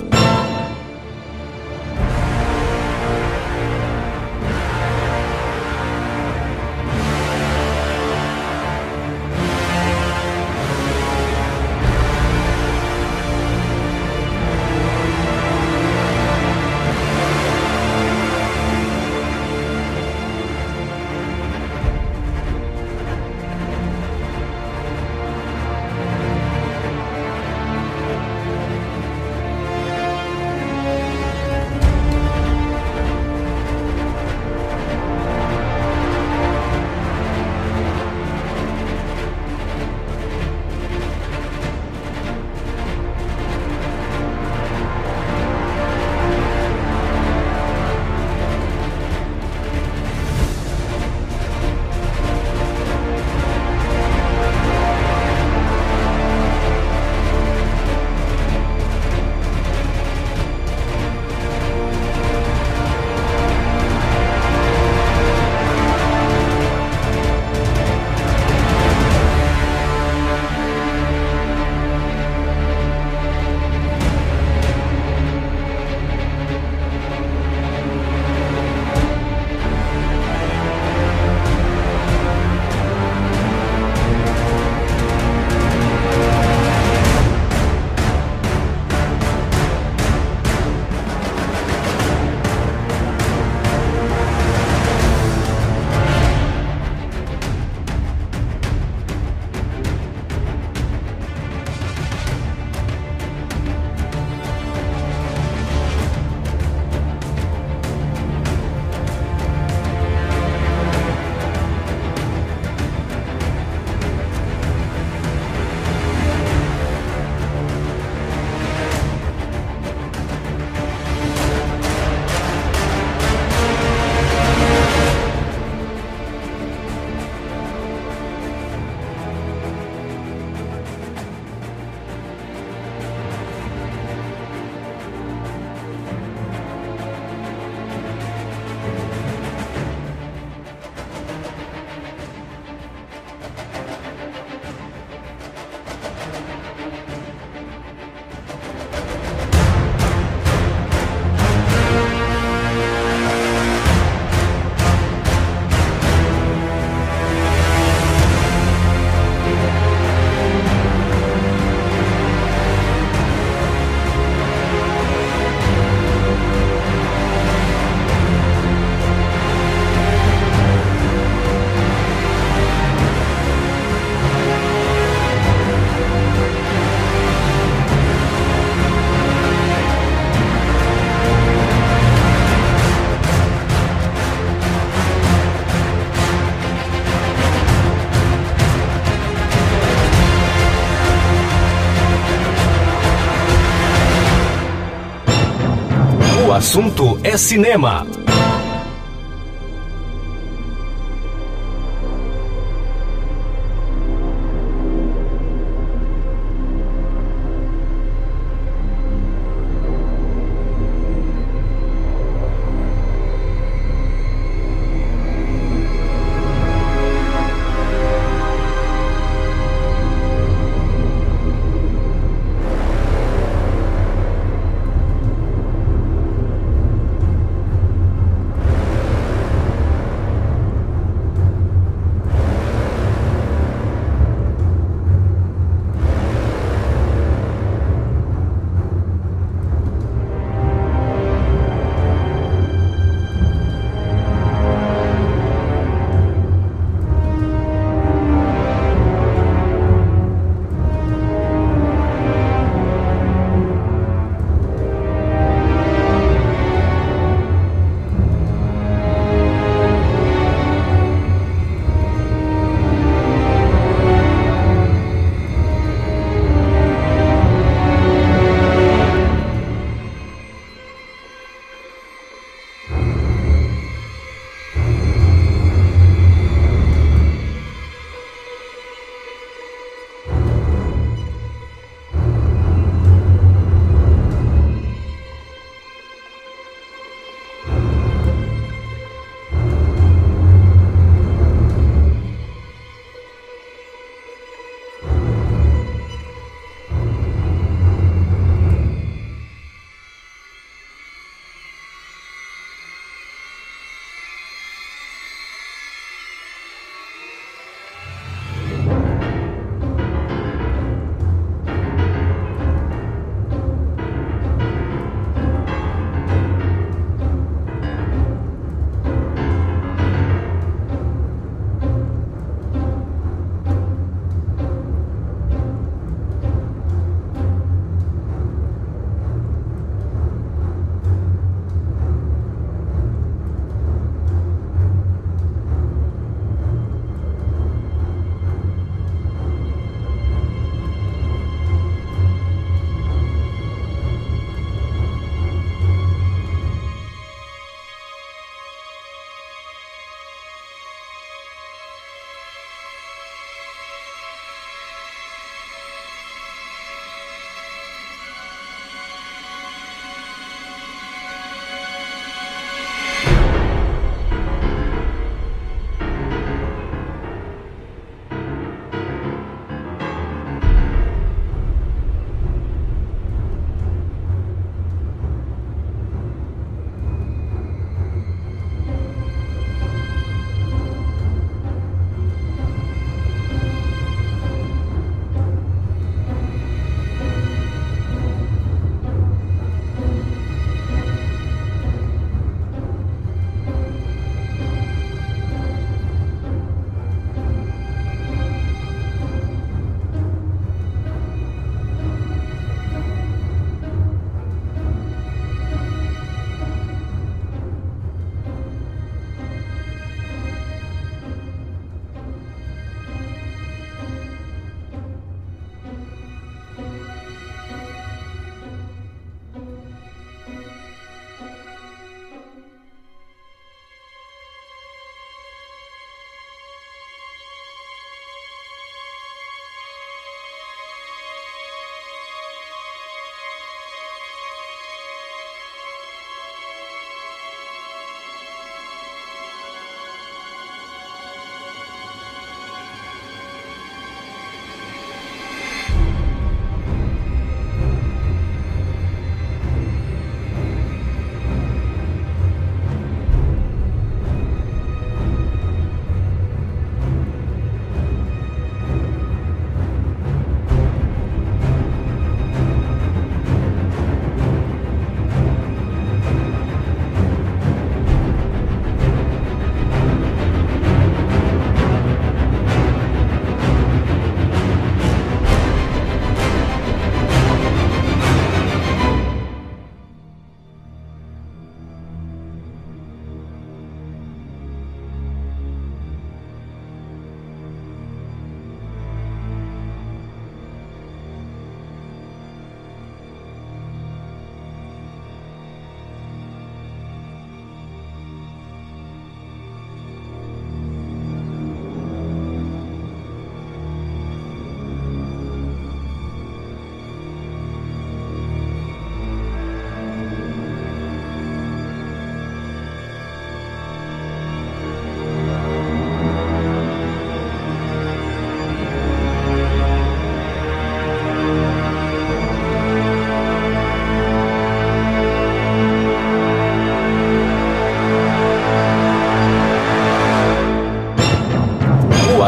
Assunto é cinema.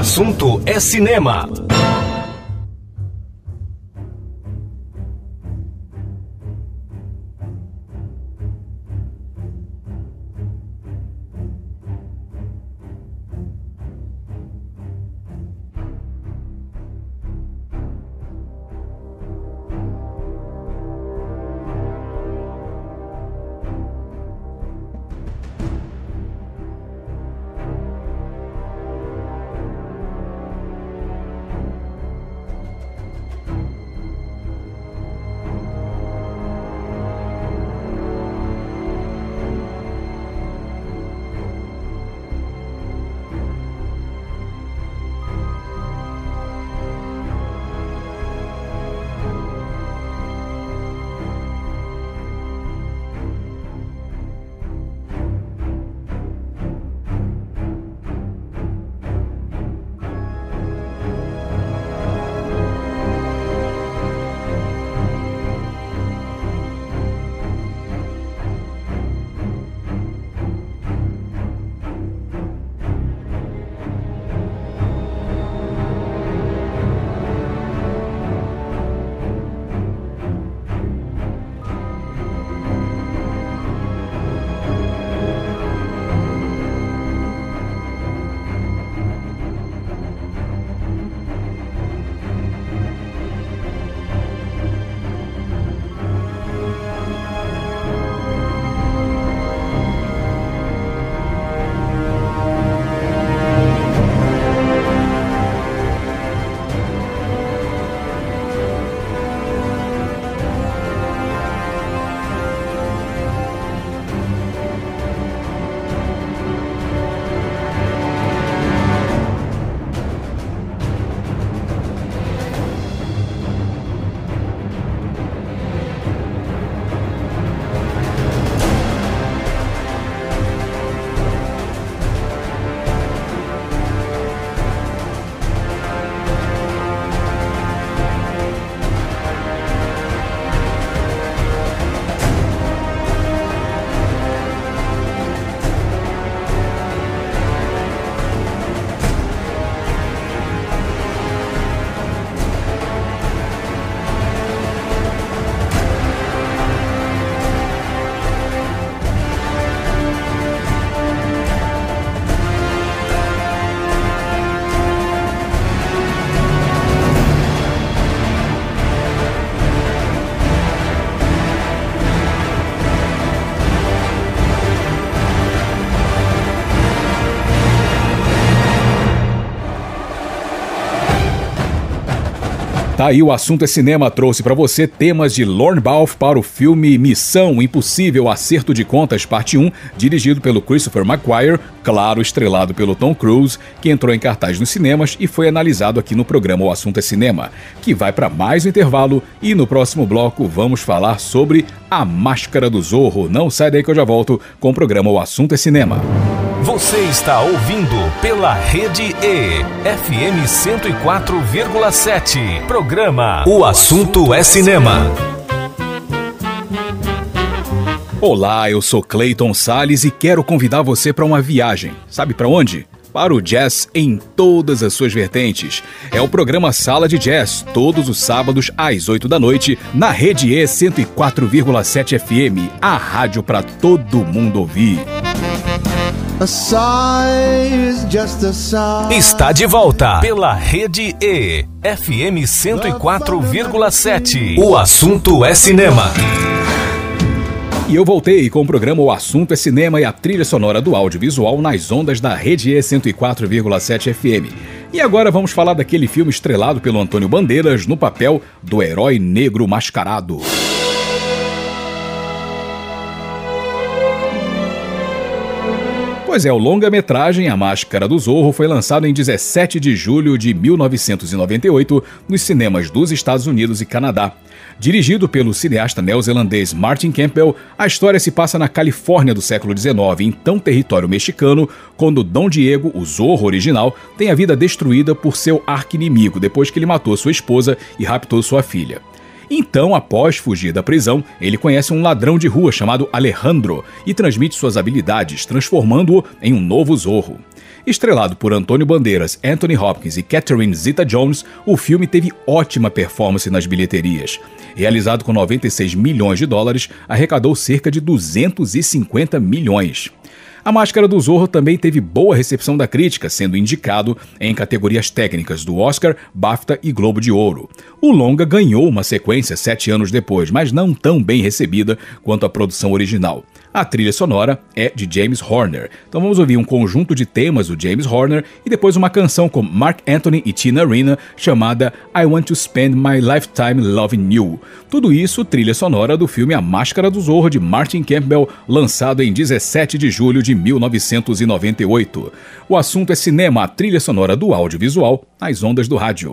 Assunto é cinema.
Aí o assunto é cinema trouxe para você temas de Lorne Balfe para o filme Missão Impossível Acerto de Contas Parte 1, dirigido pelo Christopher McQuarrie, claro, estrelado pelo Tom Cruise, que entrou em cartaz nos cinemas e foi analisado aqui no programa O Assunto é Cinema, que vai para mais um intervalo e no próximo bloco vamos falar sobre A Máscara do Zorro. Não sai daí que eu já volto com o programa O Assunto é Cinema.
Você está ouvindo pela Rede E, FM 104,7. Programa O Assunto é Cinema.
Olá, eu sou Clayton Sales e quero convidar você para uma viagem. Sabe para onde? Para o jazz em todas as suas vertentes. É o programa Sala de Jazz, todos os sábados às 8 da noite, na Rede E 104,7 FM, a rádio para todo mundo ouvir.
Está de volta pela Rede E, FM 104,7. O assunto é cinema.
E eu voltei com o programa O Assunto é Cinema e a trilha sonora do audiovisual nas ondas da Rede E 104,7 FM. E agora vamos falar daquele filme estrelado pelo Antônio Bandeiras no papel do herói negro mascarado. Pois é, o longa-metragem A Máscara do Zorro foi lançado em 17 de julho de 1998 nos cinemas dos Estados Unidos e Canadá. Dirigido pelo cineasta neozelandês Martin Campbell, a história se passa na Califórnia do século XIX, então território mexicano, quando Dom Diego, o Zorro original, tem a vida destruída por seu arqui-inimigo depois que ele matou sua esposa e raptou sua filha. Então, após fugir da prisão, ele conhece um ladrão de rua chamado Alejandro e transmite suas habilidades, transformando-o em um novo Zorro. Estrelado por Antônio Bandeiras, Anthony Hopkins e Catherine Zeta-Jones, o filme teve ótima performance nas bilheterias. Realizado com 96 milhões de dólares, arrecadou cerca de 250 milhões. A Máscara do Zorro também teve boa recepção da crítica, sendo indicado em categorias técnicas do Oscar, BAFTA e Globo de Ouro. O longa ganhou uma sequência sete anos depois, mas não tão bem recebida quanto a produção original. A trilha sonora é de James Horner. Então vamos ouvir um conjunto de temas do James Horner e depois uma canção com Mark Anthony e Tina Arena chamada I Want to Spend My Lifetime Loving You. Tudo isso trilha sonora do filme A Máscara do Zorro de Martin Campbell, lançado em 17 de julho de 1998. O assunto é cinema, a trilha sonora do audiovisual, nas ondas do rádio.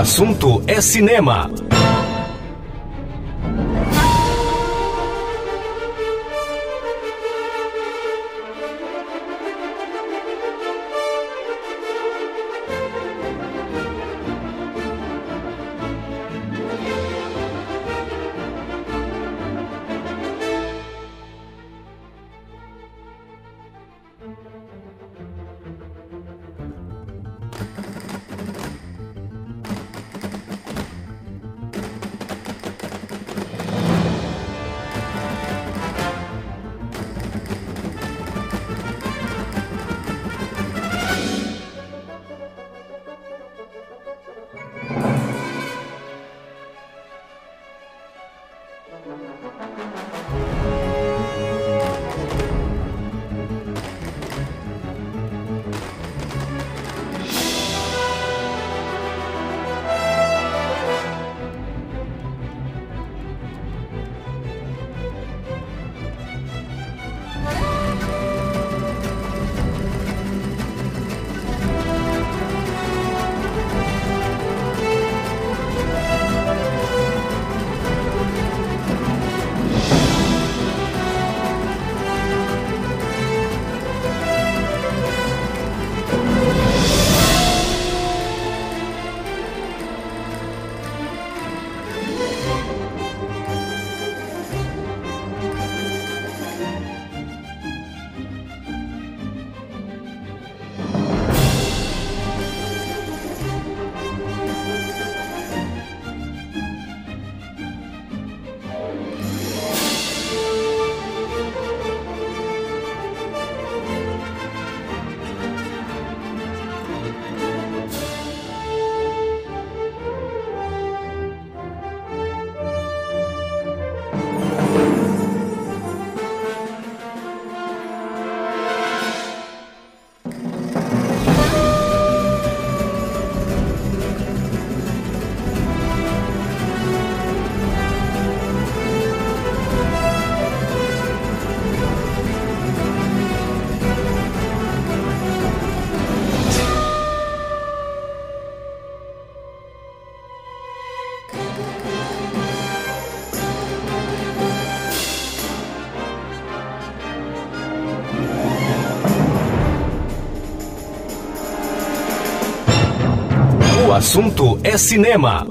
Assunto é cinema.
assunto é cinema.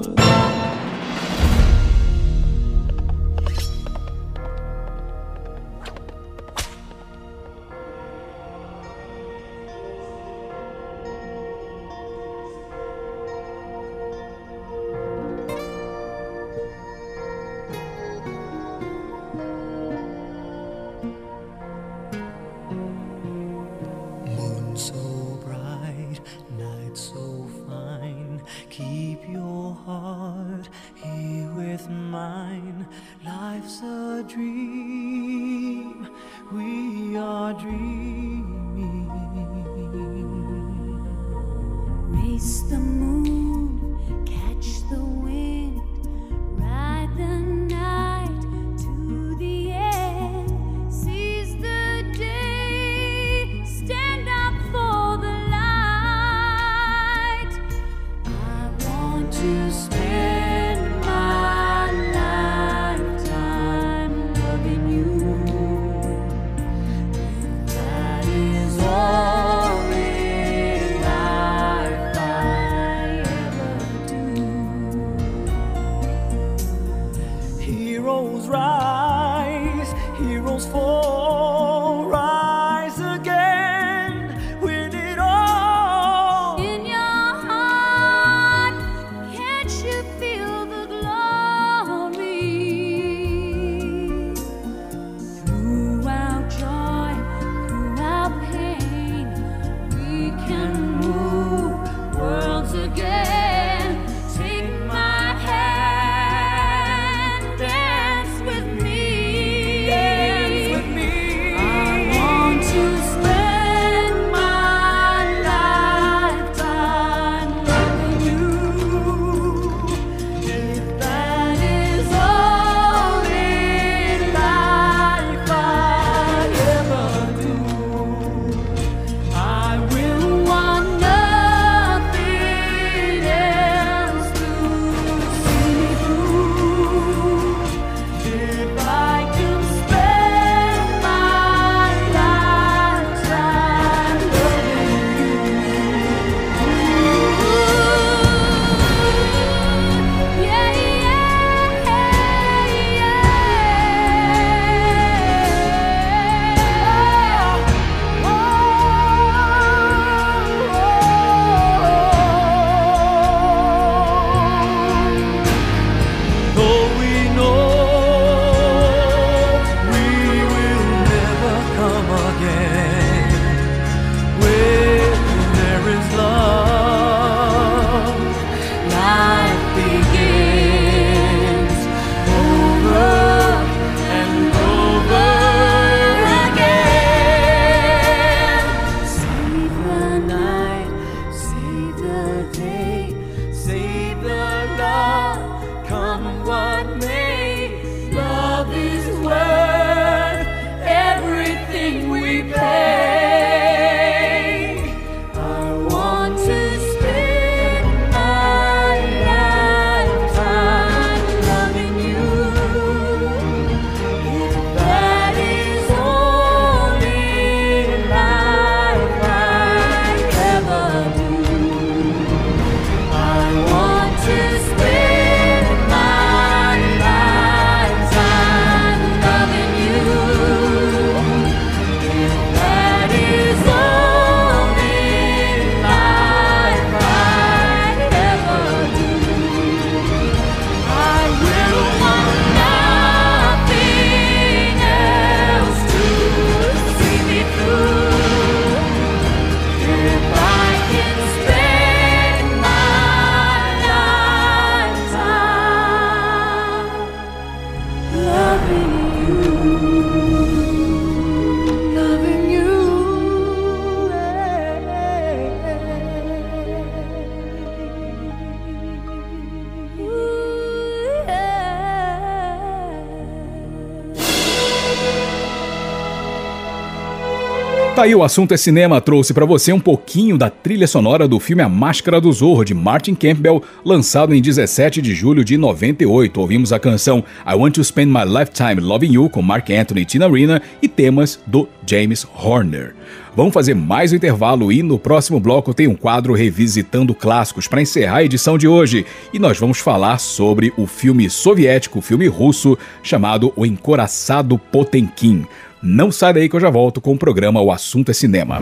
Tá aí o assunto é cinema, trouxe para você um pouquinho da trilha sonora do filme A Máscara do Zorro de Martin Campbell, lançado em 17 de julho de 98. Ouvimos a canção I Want to Spend My Lifetime Loving You com Mark Anthony e Tina Arena e temas do James Horner. Vamos fazer mais um intervalo e no próximo bloco tem um quadro revisitando clássicos para encerrar a edição de hoje. E nós vamos falar sobre o filme soviético, o filme russo chamado O Encoraçado Potemkin. Não sai daí que eu já volto com o programa O Assunto é Cinema.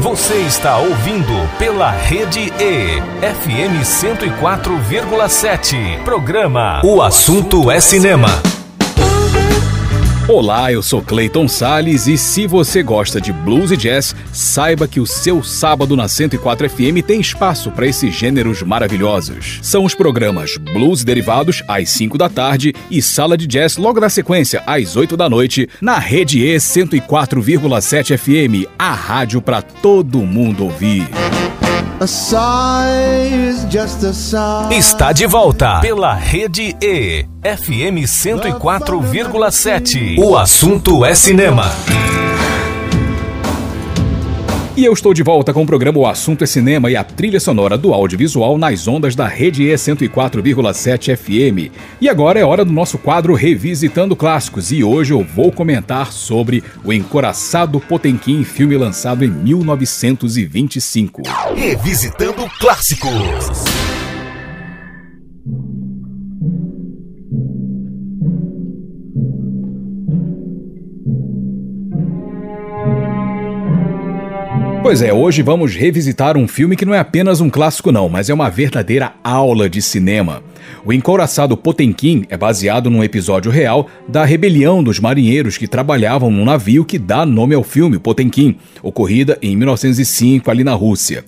Você está ouvindo pela Rede E, FM 104,7. Programa O Assunto é Cinema.
Olá, eu sou Clayton Sales e se você gosta de blues e jazz, saiba que o seu sábado na 104 FM tem espaço para esses gêneros maravilhosos. São os programas Blues Derivados às 5 da tarde e Sala de Jazz logo na sequência às 8 da noite na Rede E 104,7 FM, a rádio para todo mundo ouvir.
Está de volta pela Rede E, FM 104,7. O assunto é cinema.
E eu estou de volta com o programa O Assunto é Cinema e a trilha sonora do audiovisual nas ondas da Rede E 104,7 FM. E agora é hora do nosso quadro Revisitando Clássicos e hoje eu vou comentar sobre O Encoraçado Potemkin, filme lançado em 1925.
Revisitando clássicos.
Pois é, hoje vamos revisitar um filme que não é apenas um clássico não, mas é uma verdadeira aula de cinema. O Encouraçado Potemkin é baseado num episódio real da rebelião dos marinheiros que trabalhavam num navio que dá nome ao filme, Potemkin, ocorrida em 1905 ali na Rússia.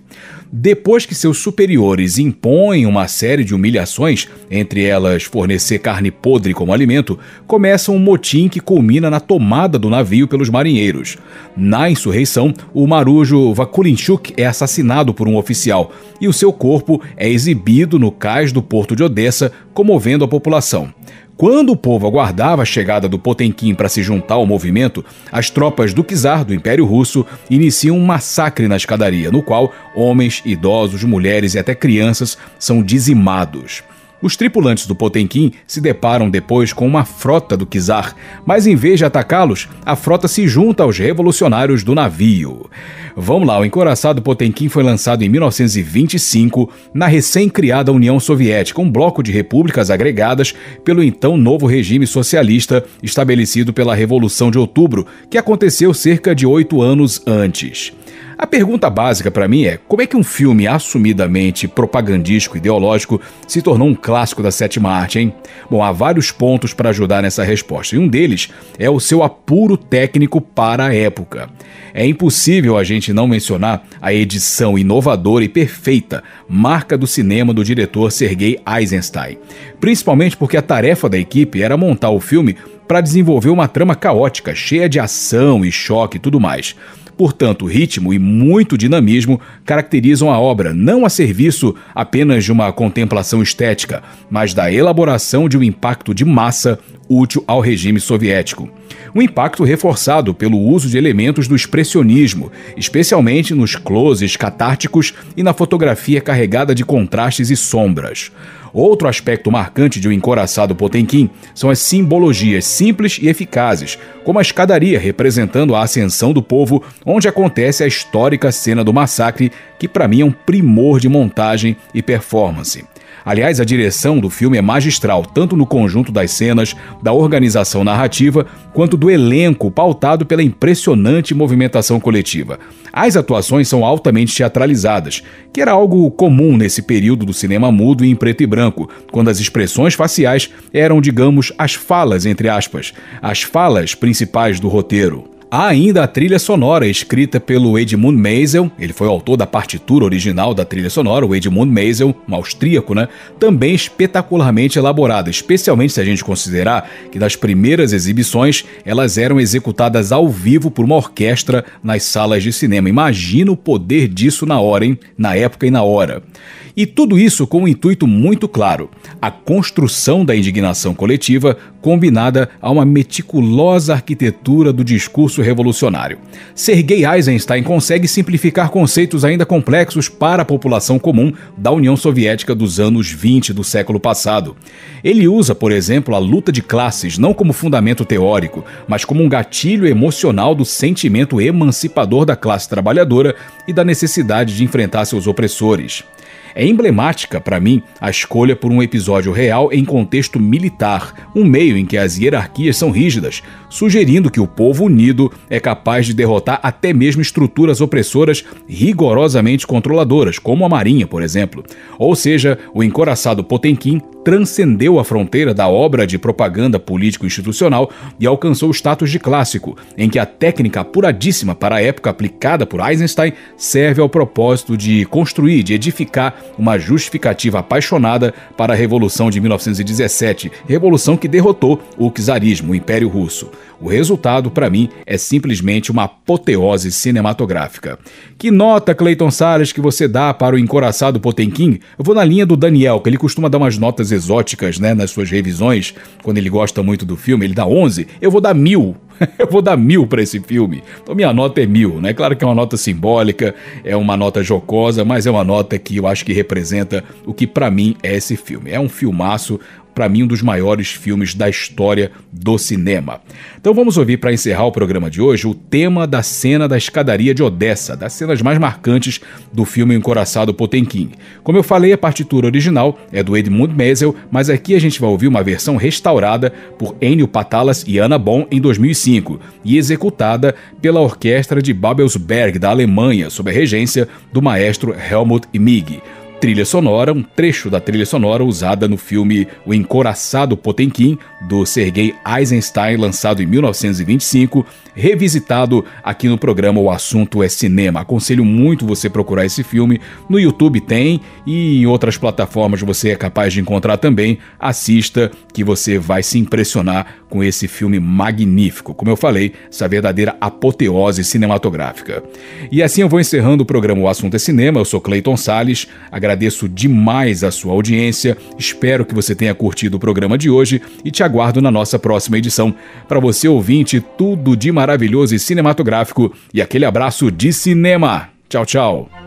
Depois que seus superiores impõem uma série de humilhações, entre elas fornecer carne podre como alimento, começa um motim que culmina na tomada do navio pelos marinheiros. Na insurreição, o marujo Vakulinchuk é assassinado por um oficial e o seu corpo é exibido no cais do porto de Odessa, comovendo a população. Quando o povo aguardava a chegada do Potemkin para se juntar ao movimento, as tropas do czar do Império Russo iniciam um massacre na escadaria, no qual homens, idosos, mulheres e até crianças são dizimados. Os tripulantes do Potemkin se deparam depois com uma frota do czar, mas em vez de atacá-los, a frota se junta aos revolucionários do navio. Vamos lá, o encoraçado Potemkin foi lançado em 1925 na recém-criada União Soviética, um bloco de repúblicas agregadas pelo então novo regime socialista estabelecido pela Revolução de Outubro, que aconteceu cerca de oito anos antes. A pergunta básica para mim é: como é que um filme assumidamente propagandístico ideológico se tornou um clássico da sétima arte, hein? Bom, há vários pontos para ajudar nessa resposta, e um deles é o seu apuro técnico para a época. É impossível a gente não mencionar a edição inovadora e perfeita, marca do cinema do diretor Sergei Eisenstein. Principalmente porque a tarefa da equipe era montar o filme para desenvolver uma trama caótica, cheia de ação e choque e tudo mais. Portanto, ritmo e muito dinamismo caracterizam a obra, não a serviço apenas de uma contemplação estética, mas da elaboração de um impacto de massa útil ao regime soviético. Um impacto reforçado pelo uso de elementos do expressionismo, especialmente nos closes catárticos e na fotografia carregada de contrastes e sombras. Outro aspecto marcante de O Encoraçado Potemkin são as simbologias simples e eficazes, como a escadaria representando a ascensão do povo, onde acontece a histórica cena do massacre, que para mim é um primor de montagem e performance. Aliás, a direção do filme é magistral, tanto no conjunto das cenas, da organização narrativa, quanto do elenco pautado pela impressionante movimentação coletiva. As atuações são altamente teatralizadas, que era algo comum nesse período do cinema mudo e em preto e branco, quando as expressões faciais eram, digamos, as falas, entre aspas, as falas principais do roteiro. Há ainda a trilha sonora escrita pelo Edmund Maisel, ele foi o autor da partitura original da trilha sonora, o Edmund Maisel, um austríaco, né? Também espetacularmente elaborada, especialmente se a gente considerar que nas primeiras exibições elas eram executadas ao vivo por uma orquestra nas salas de cinema. Imagina o poder disso na hora, hein? Na época e na hora. E tudo isso com um intuito muito claro: a construção da indignação coletiva combinada a uma meticulosa arquitetura do discurso revolucionário. Sergei Eisenstein consegue simplificar conceitos ainda complexos para a população comum da União Soviética dos anos 20 do século passado. Ele usa, por exemplo, a luta de classes não como fundamento teórico, mas como um gatilho emocional do sentimento emancipador da classe trabalhadora e da necessidade de enfrentar seus opressores. É emblemática, para mim, a escolha por um episódio real em contexto militar, um meio em que as hierarquias são rígidas, sugerindo que o povo unido é capaz de derrotar até mesmo estruturas opressoras rigorosamente controladoras, como a Marinha, por exemplo. Ou seja, o encoraçado Potemkin transcendeu a fronteira da obra de propaganda político-institucional e alcançou o status de clássico, em que a técnica apuradíssima para a época aplicada por Eisenstein serve ao propósito de construir, de edificar uma justificativa apaixonada para a Revolução de 1917, revolução que derrotou o czarismo, o Império Russo. O resultado, para mim, é simplesmente uma apoteose cinematográfica. Que nota, Clayton Salles, que você dá para o encoraçado Potemkin? Eu vou na linha do Daniel, que ele costuma dar umas notas exóticas né, nas suas revisões, quando ele gosta muito do filme, ele dá 11, eu vou dar mil. Eu vou dar mil para esse filme. Então minha nota é mil, né? Claro que é uma nota simbólica, é uma nota jocosa, mas é uma nota que eu acho que representa o que para mim é esse filme. É um filmaço, para mim um dos maiores filmes da história do cinema. Então vamos ouvir para encerrar o programa de hoje o tema da cena da escadaria de Odessa, das cenas mais marcantes do filme Encoraçado Potemkin. Como eu falei, a partitura original é do Edmund Mesel, mas aqui a gente vai ouvir uma versão restaurada por Ennio Patalas e Anna Bon em 2005 e executada pela orquestra de Babelsberg da Alemanha, sob a regência do maestro Helmut Mig trilha sonora, um trecho da trilha sonora usada no filme O Encoraçado Potemkin, do Sergei Eisenstein, lançado em 1925, revisitado aqui no programa O Assunto é Cinema. Aconselho muito você procurar esse filme. No YouTube tem e em outras plataformas você é capaz de encontrar também. Assista que você vai se impressionar com esse filme magnífico. Como eu falei, essa verdadeira apoteose cinematográfica. E assim eu vou encerrando o programa O Assunto é Cinema. Eu sou Clayton Sales. Demais a sua audiência. Espero que você tenha curtido o programa de hoje e te aguardo na nossa próxima edição. Para você ouvinte, tudo de maravilhoso e cinematográfico e aquele abraço de cinema. Tchau, tchau.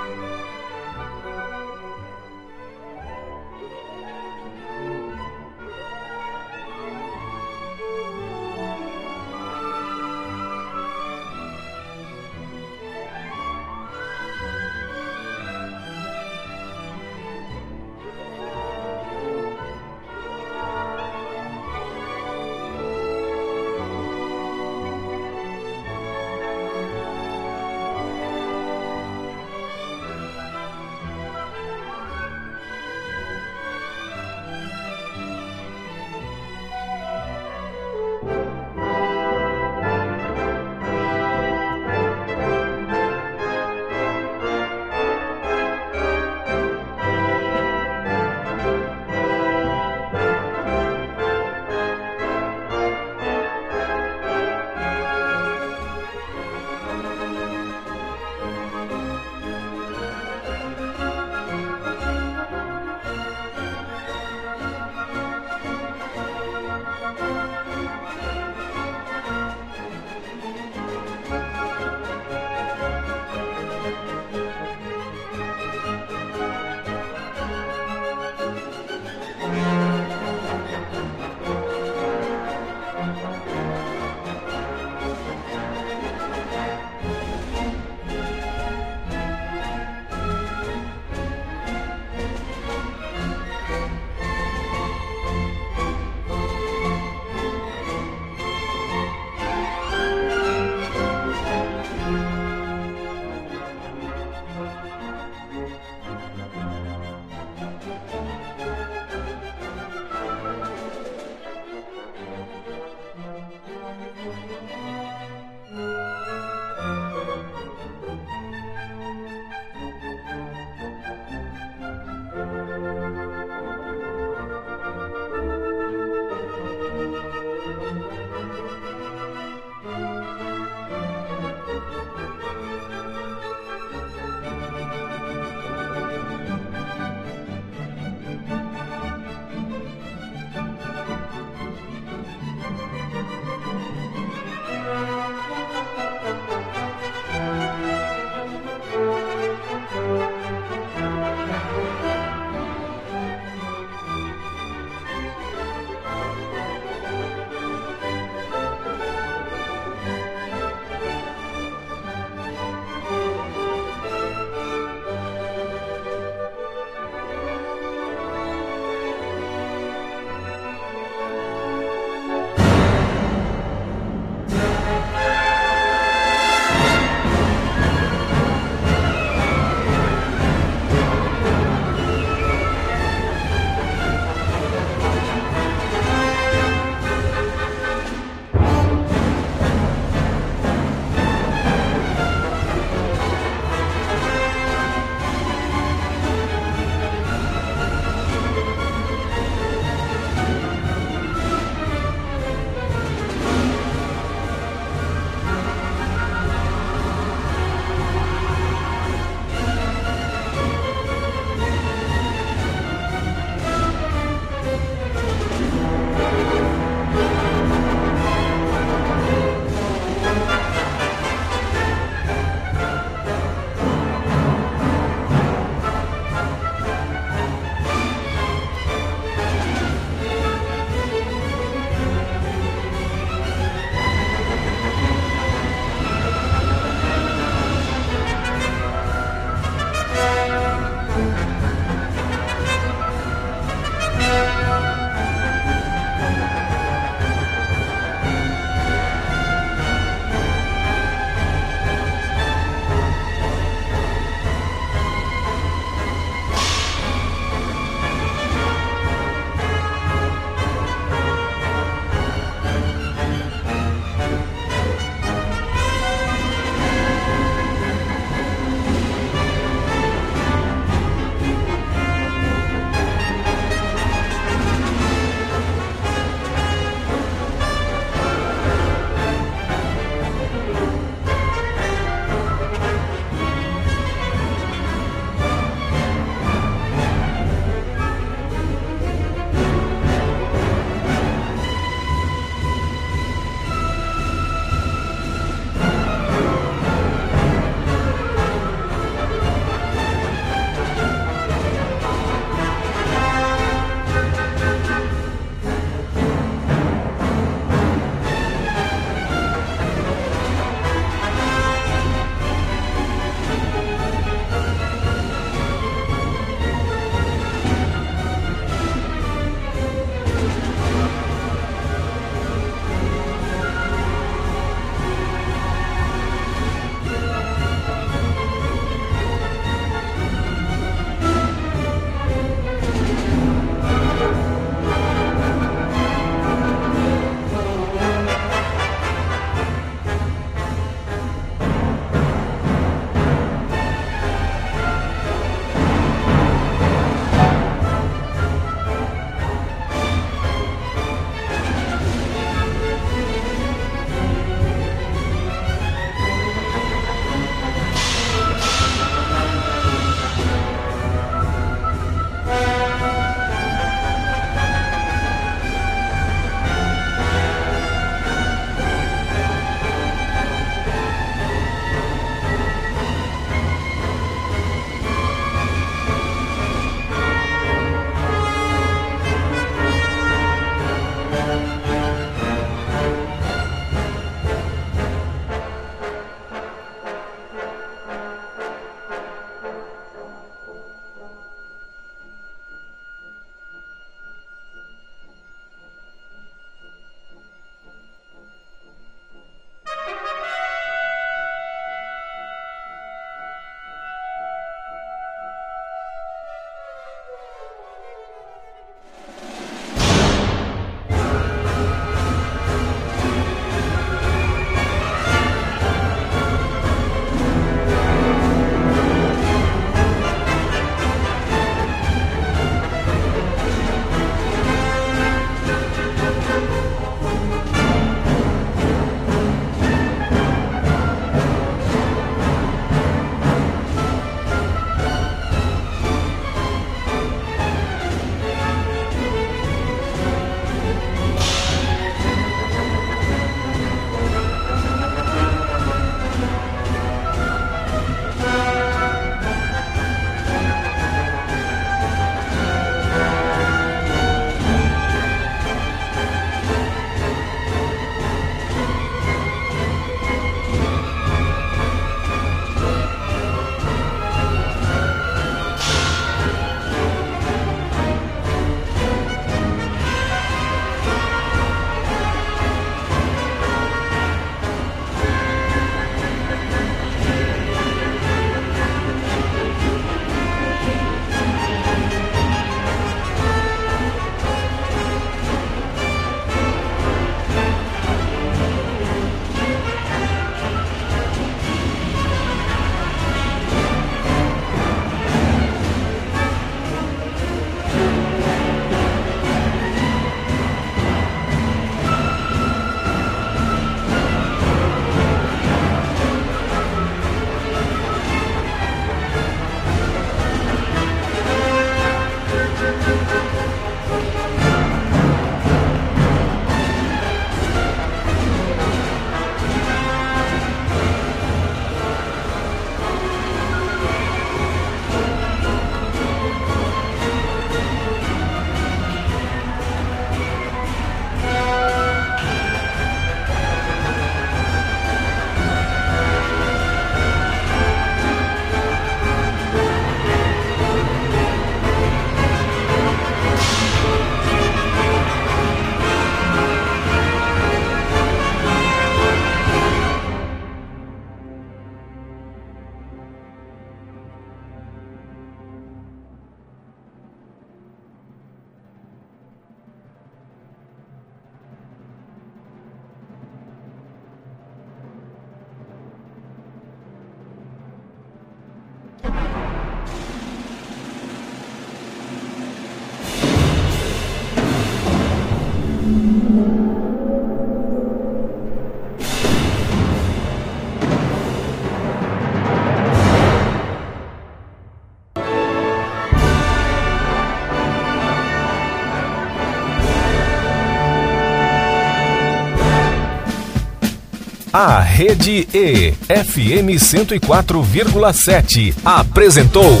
A Rede E, FM 104,7, apresentou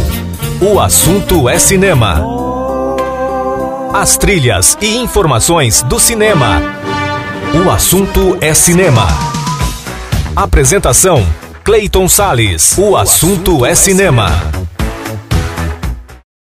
O Assunto é Cinema. As trilhas e informações do cinema. O Assunto é Cinema. Apresentação: Clayton Sales. O Assunto é Cinema.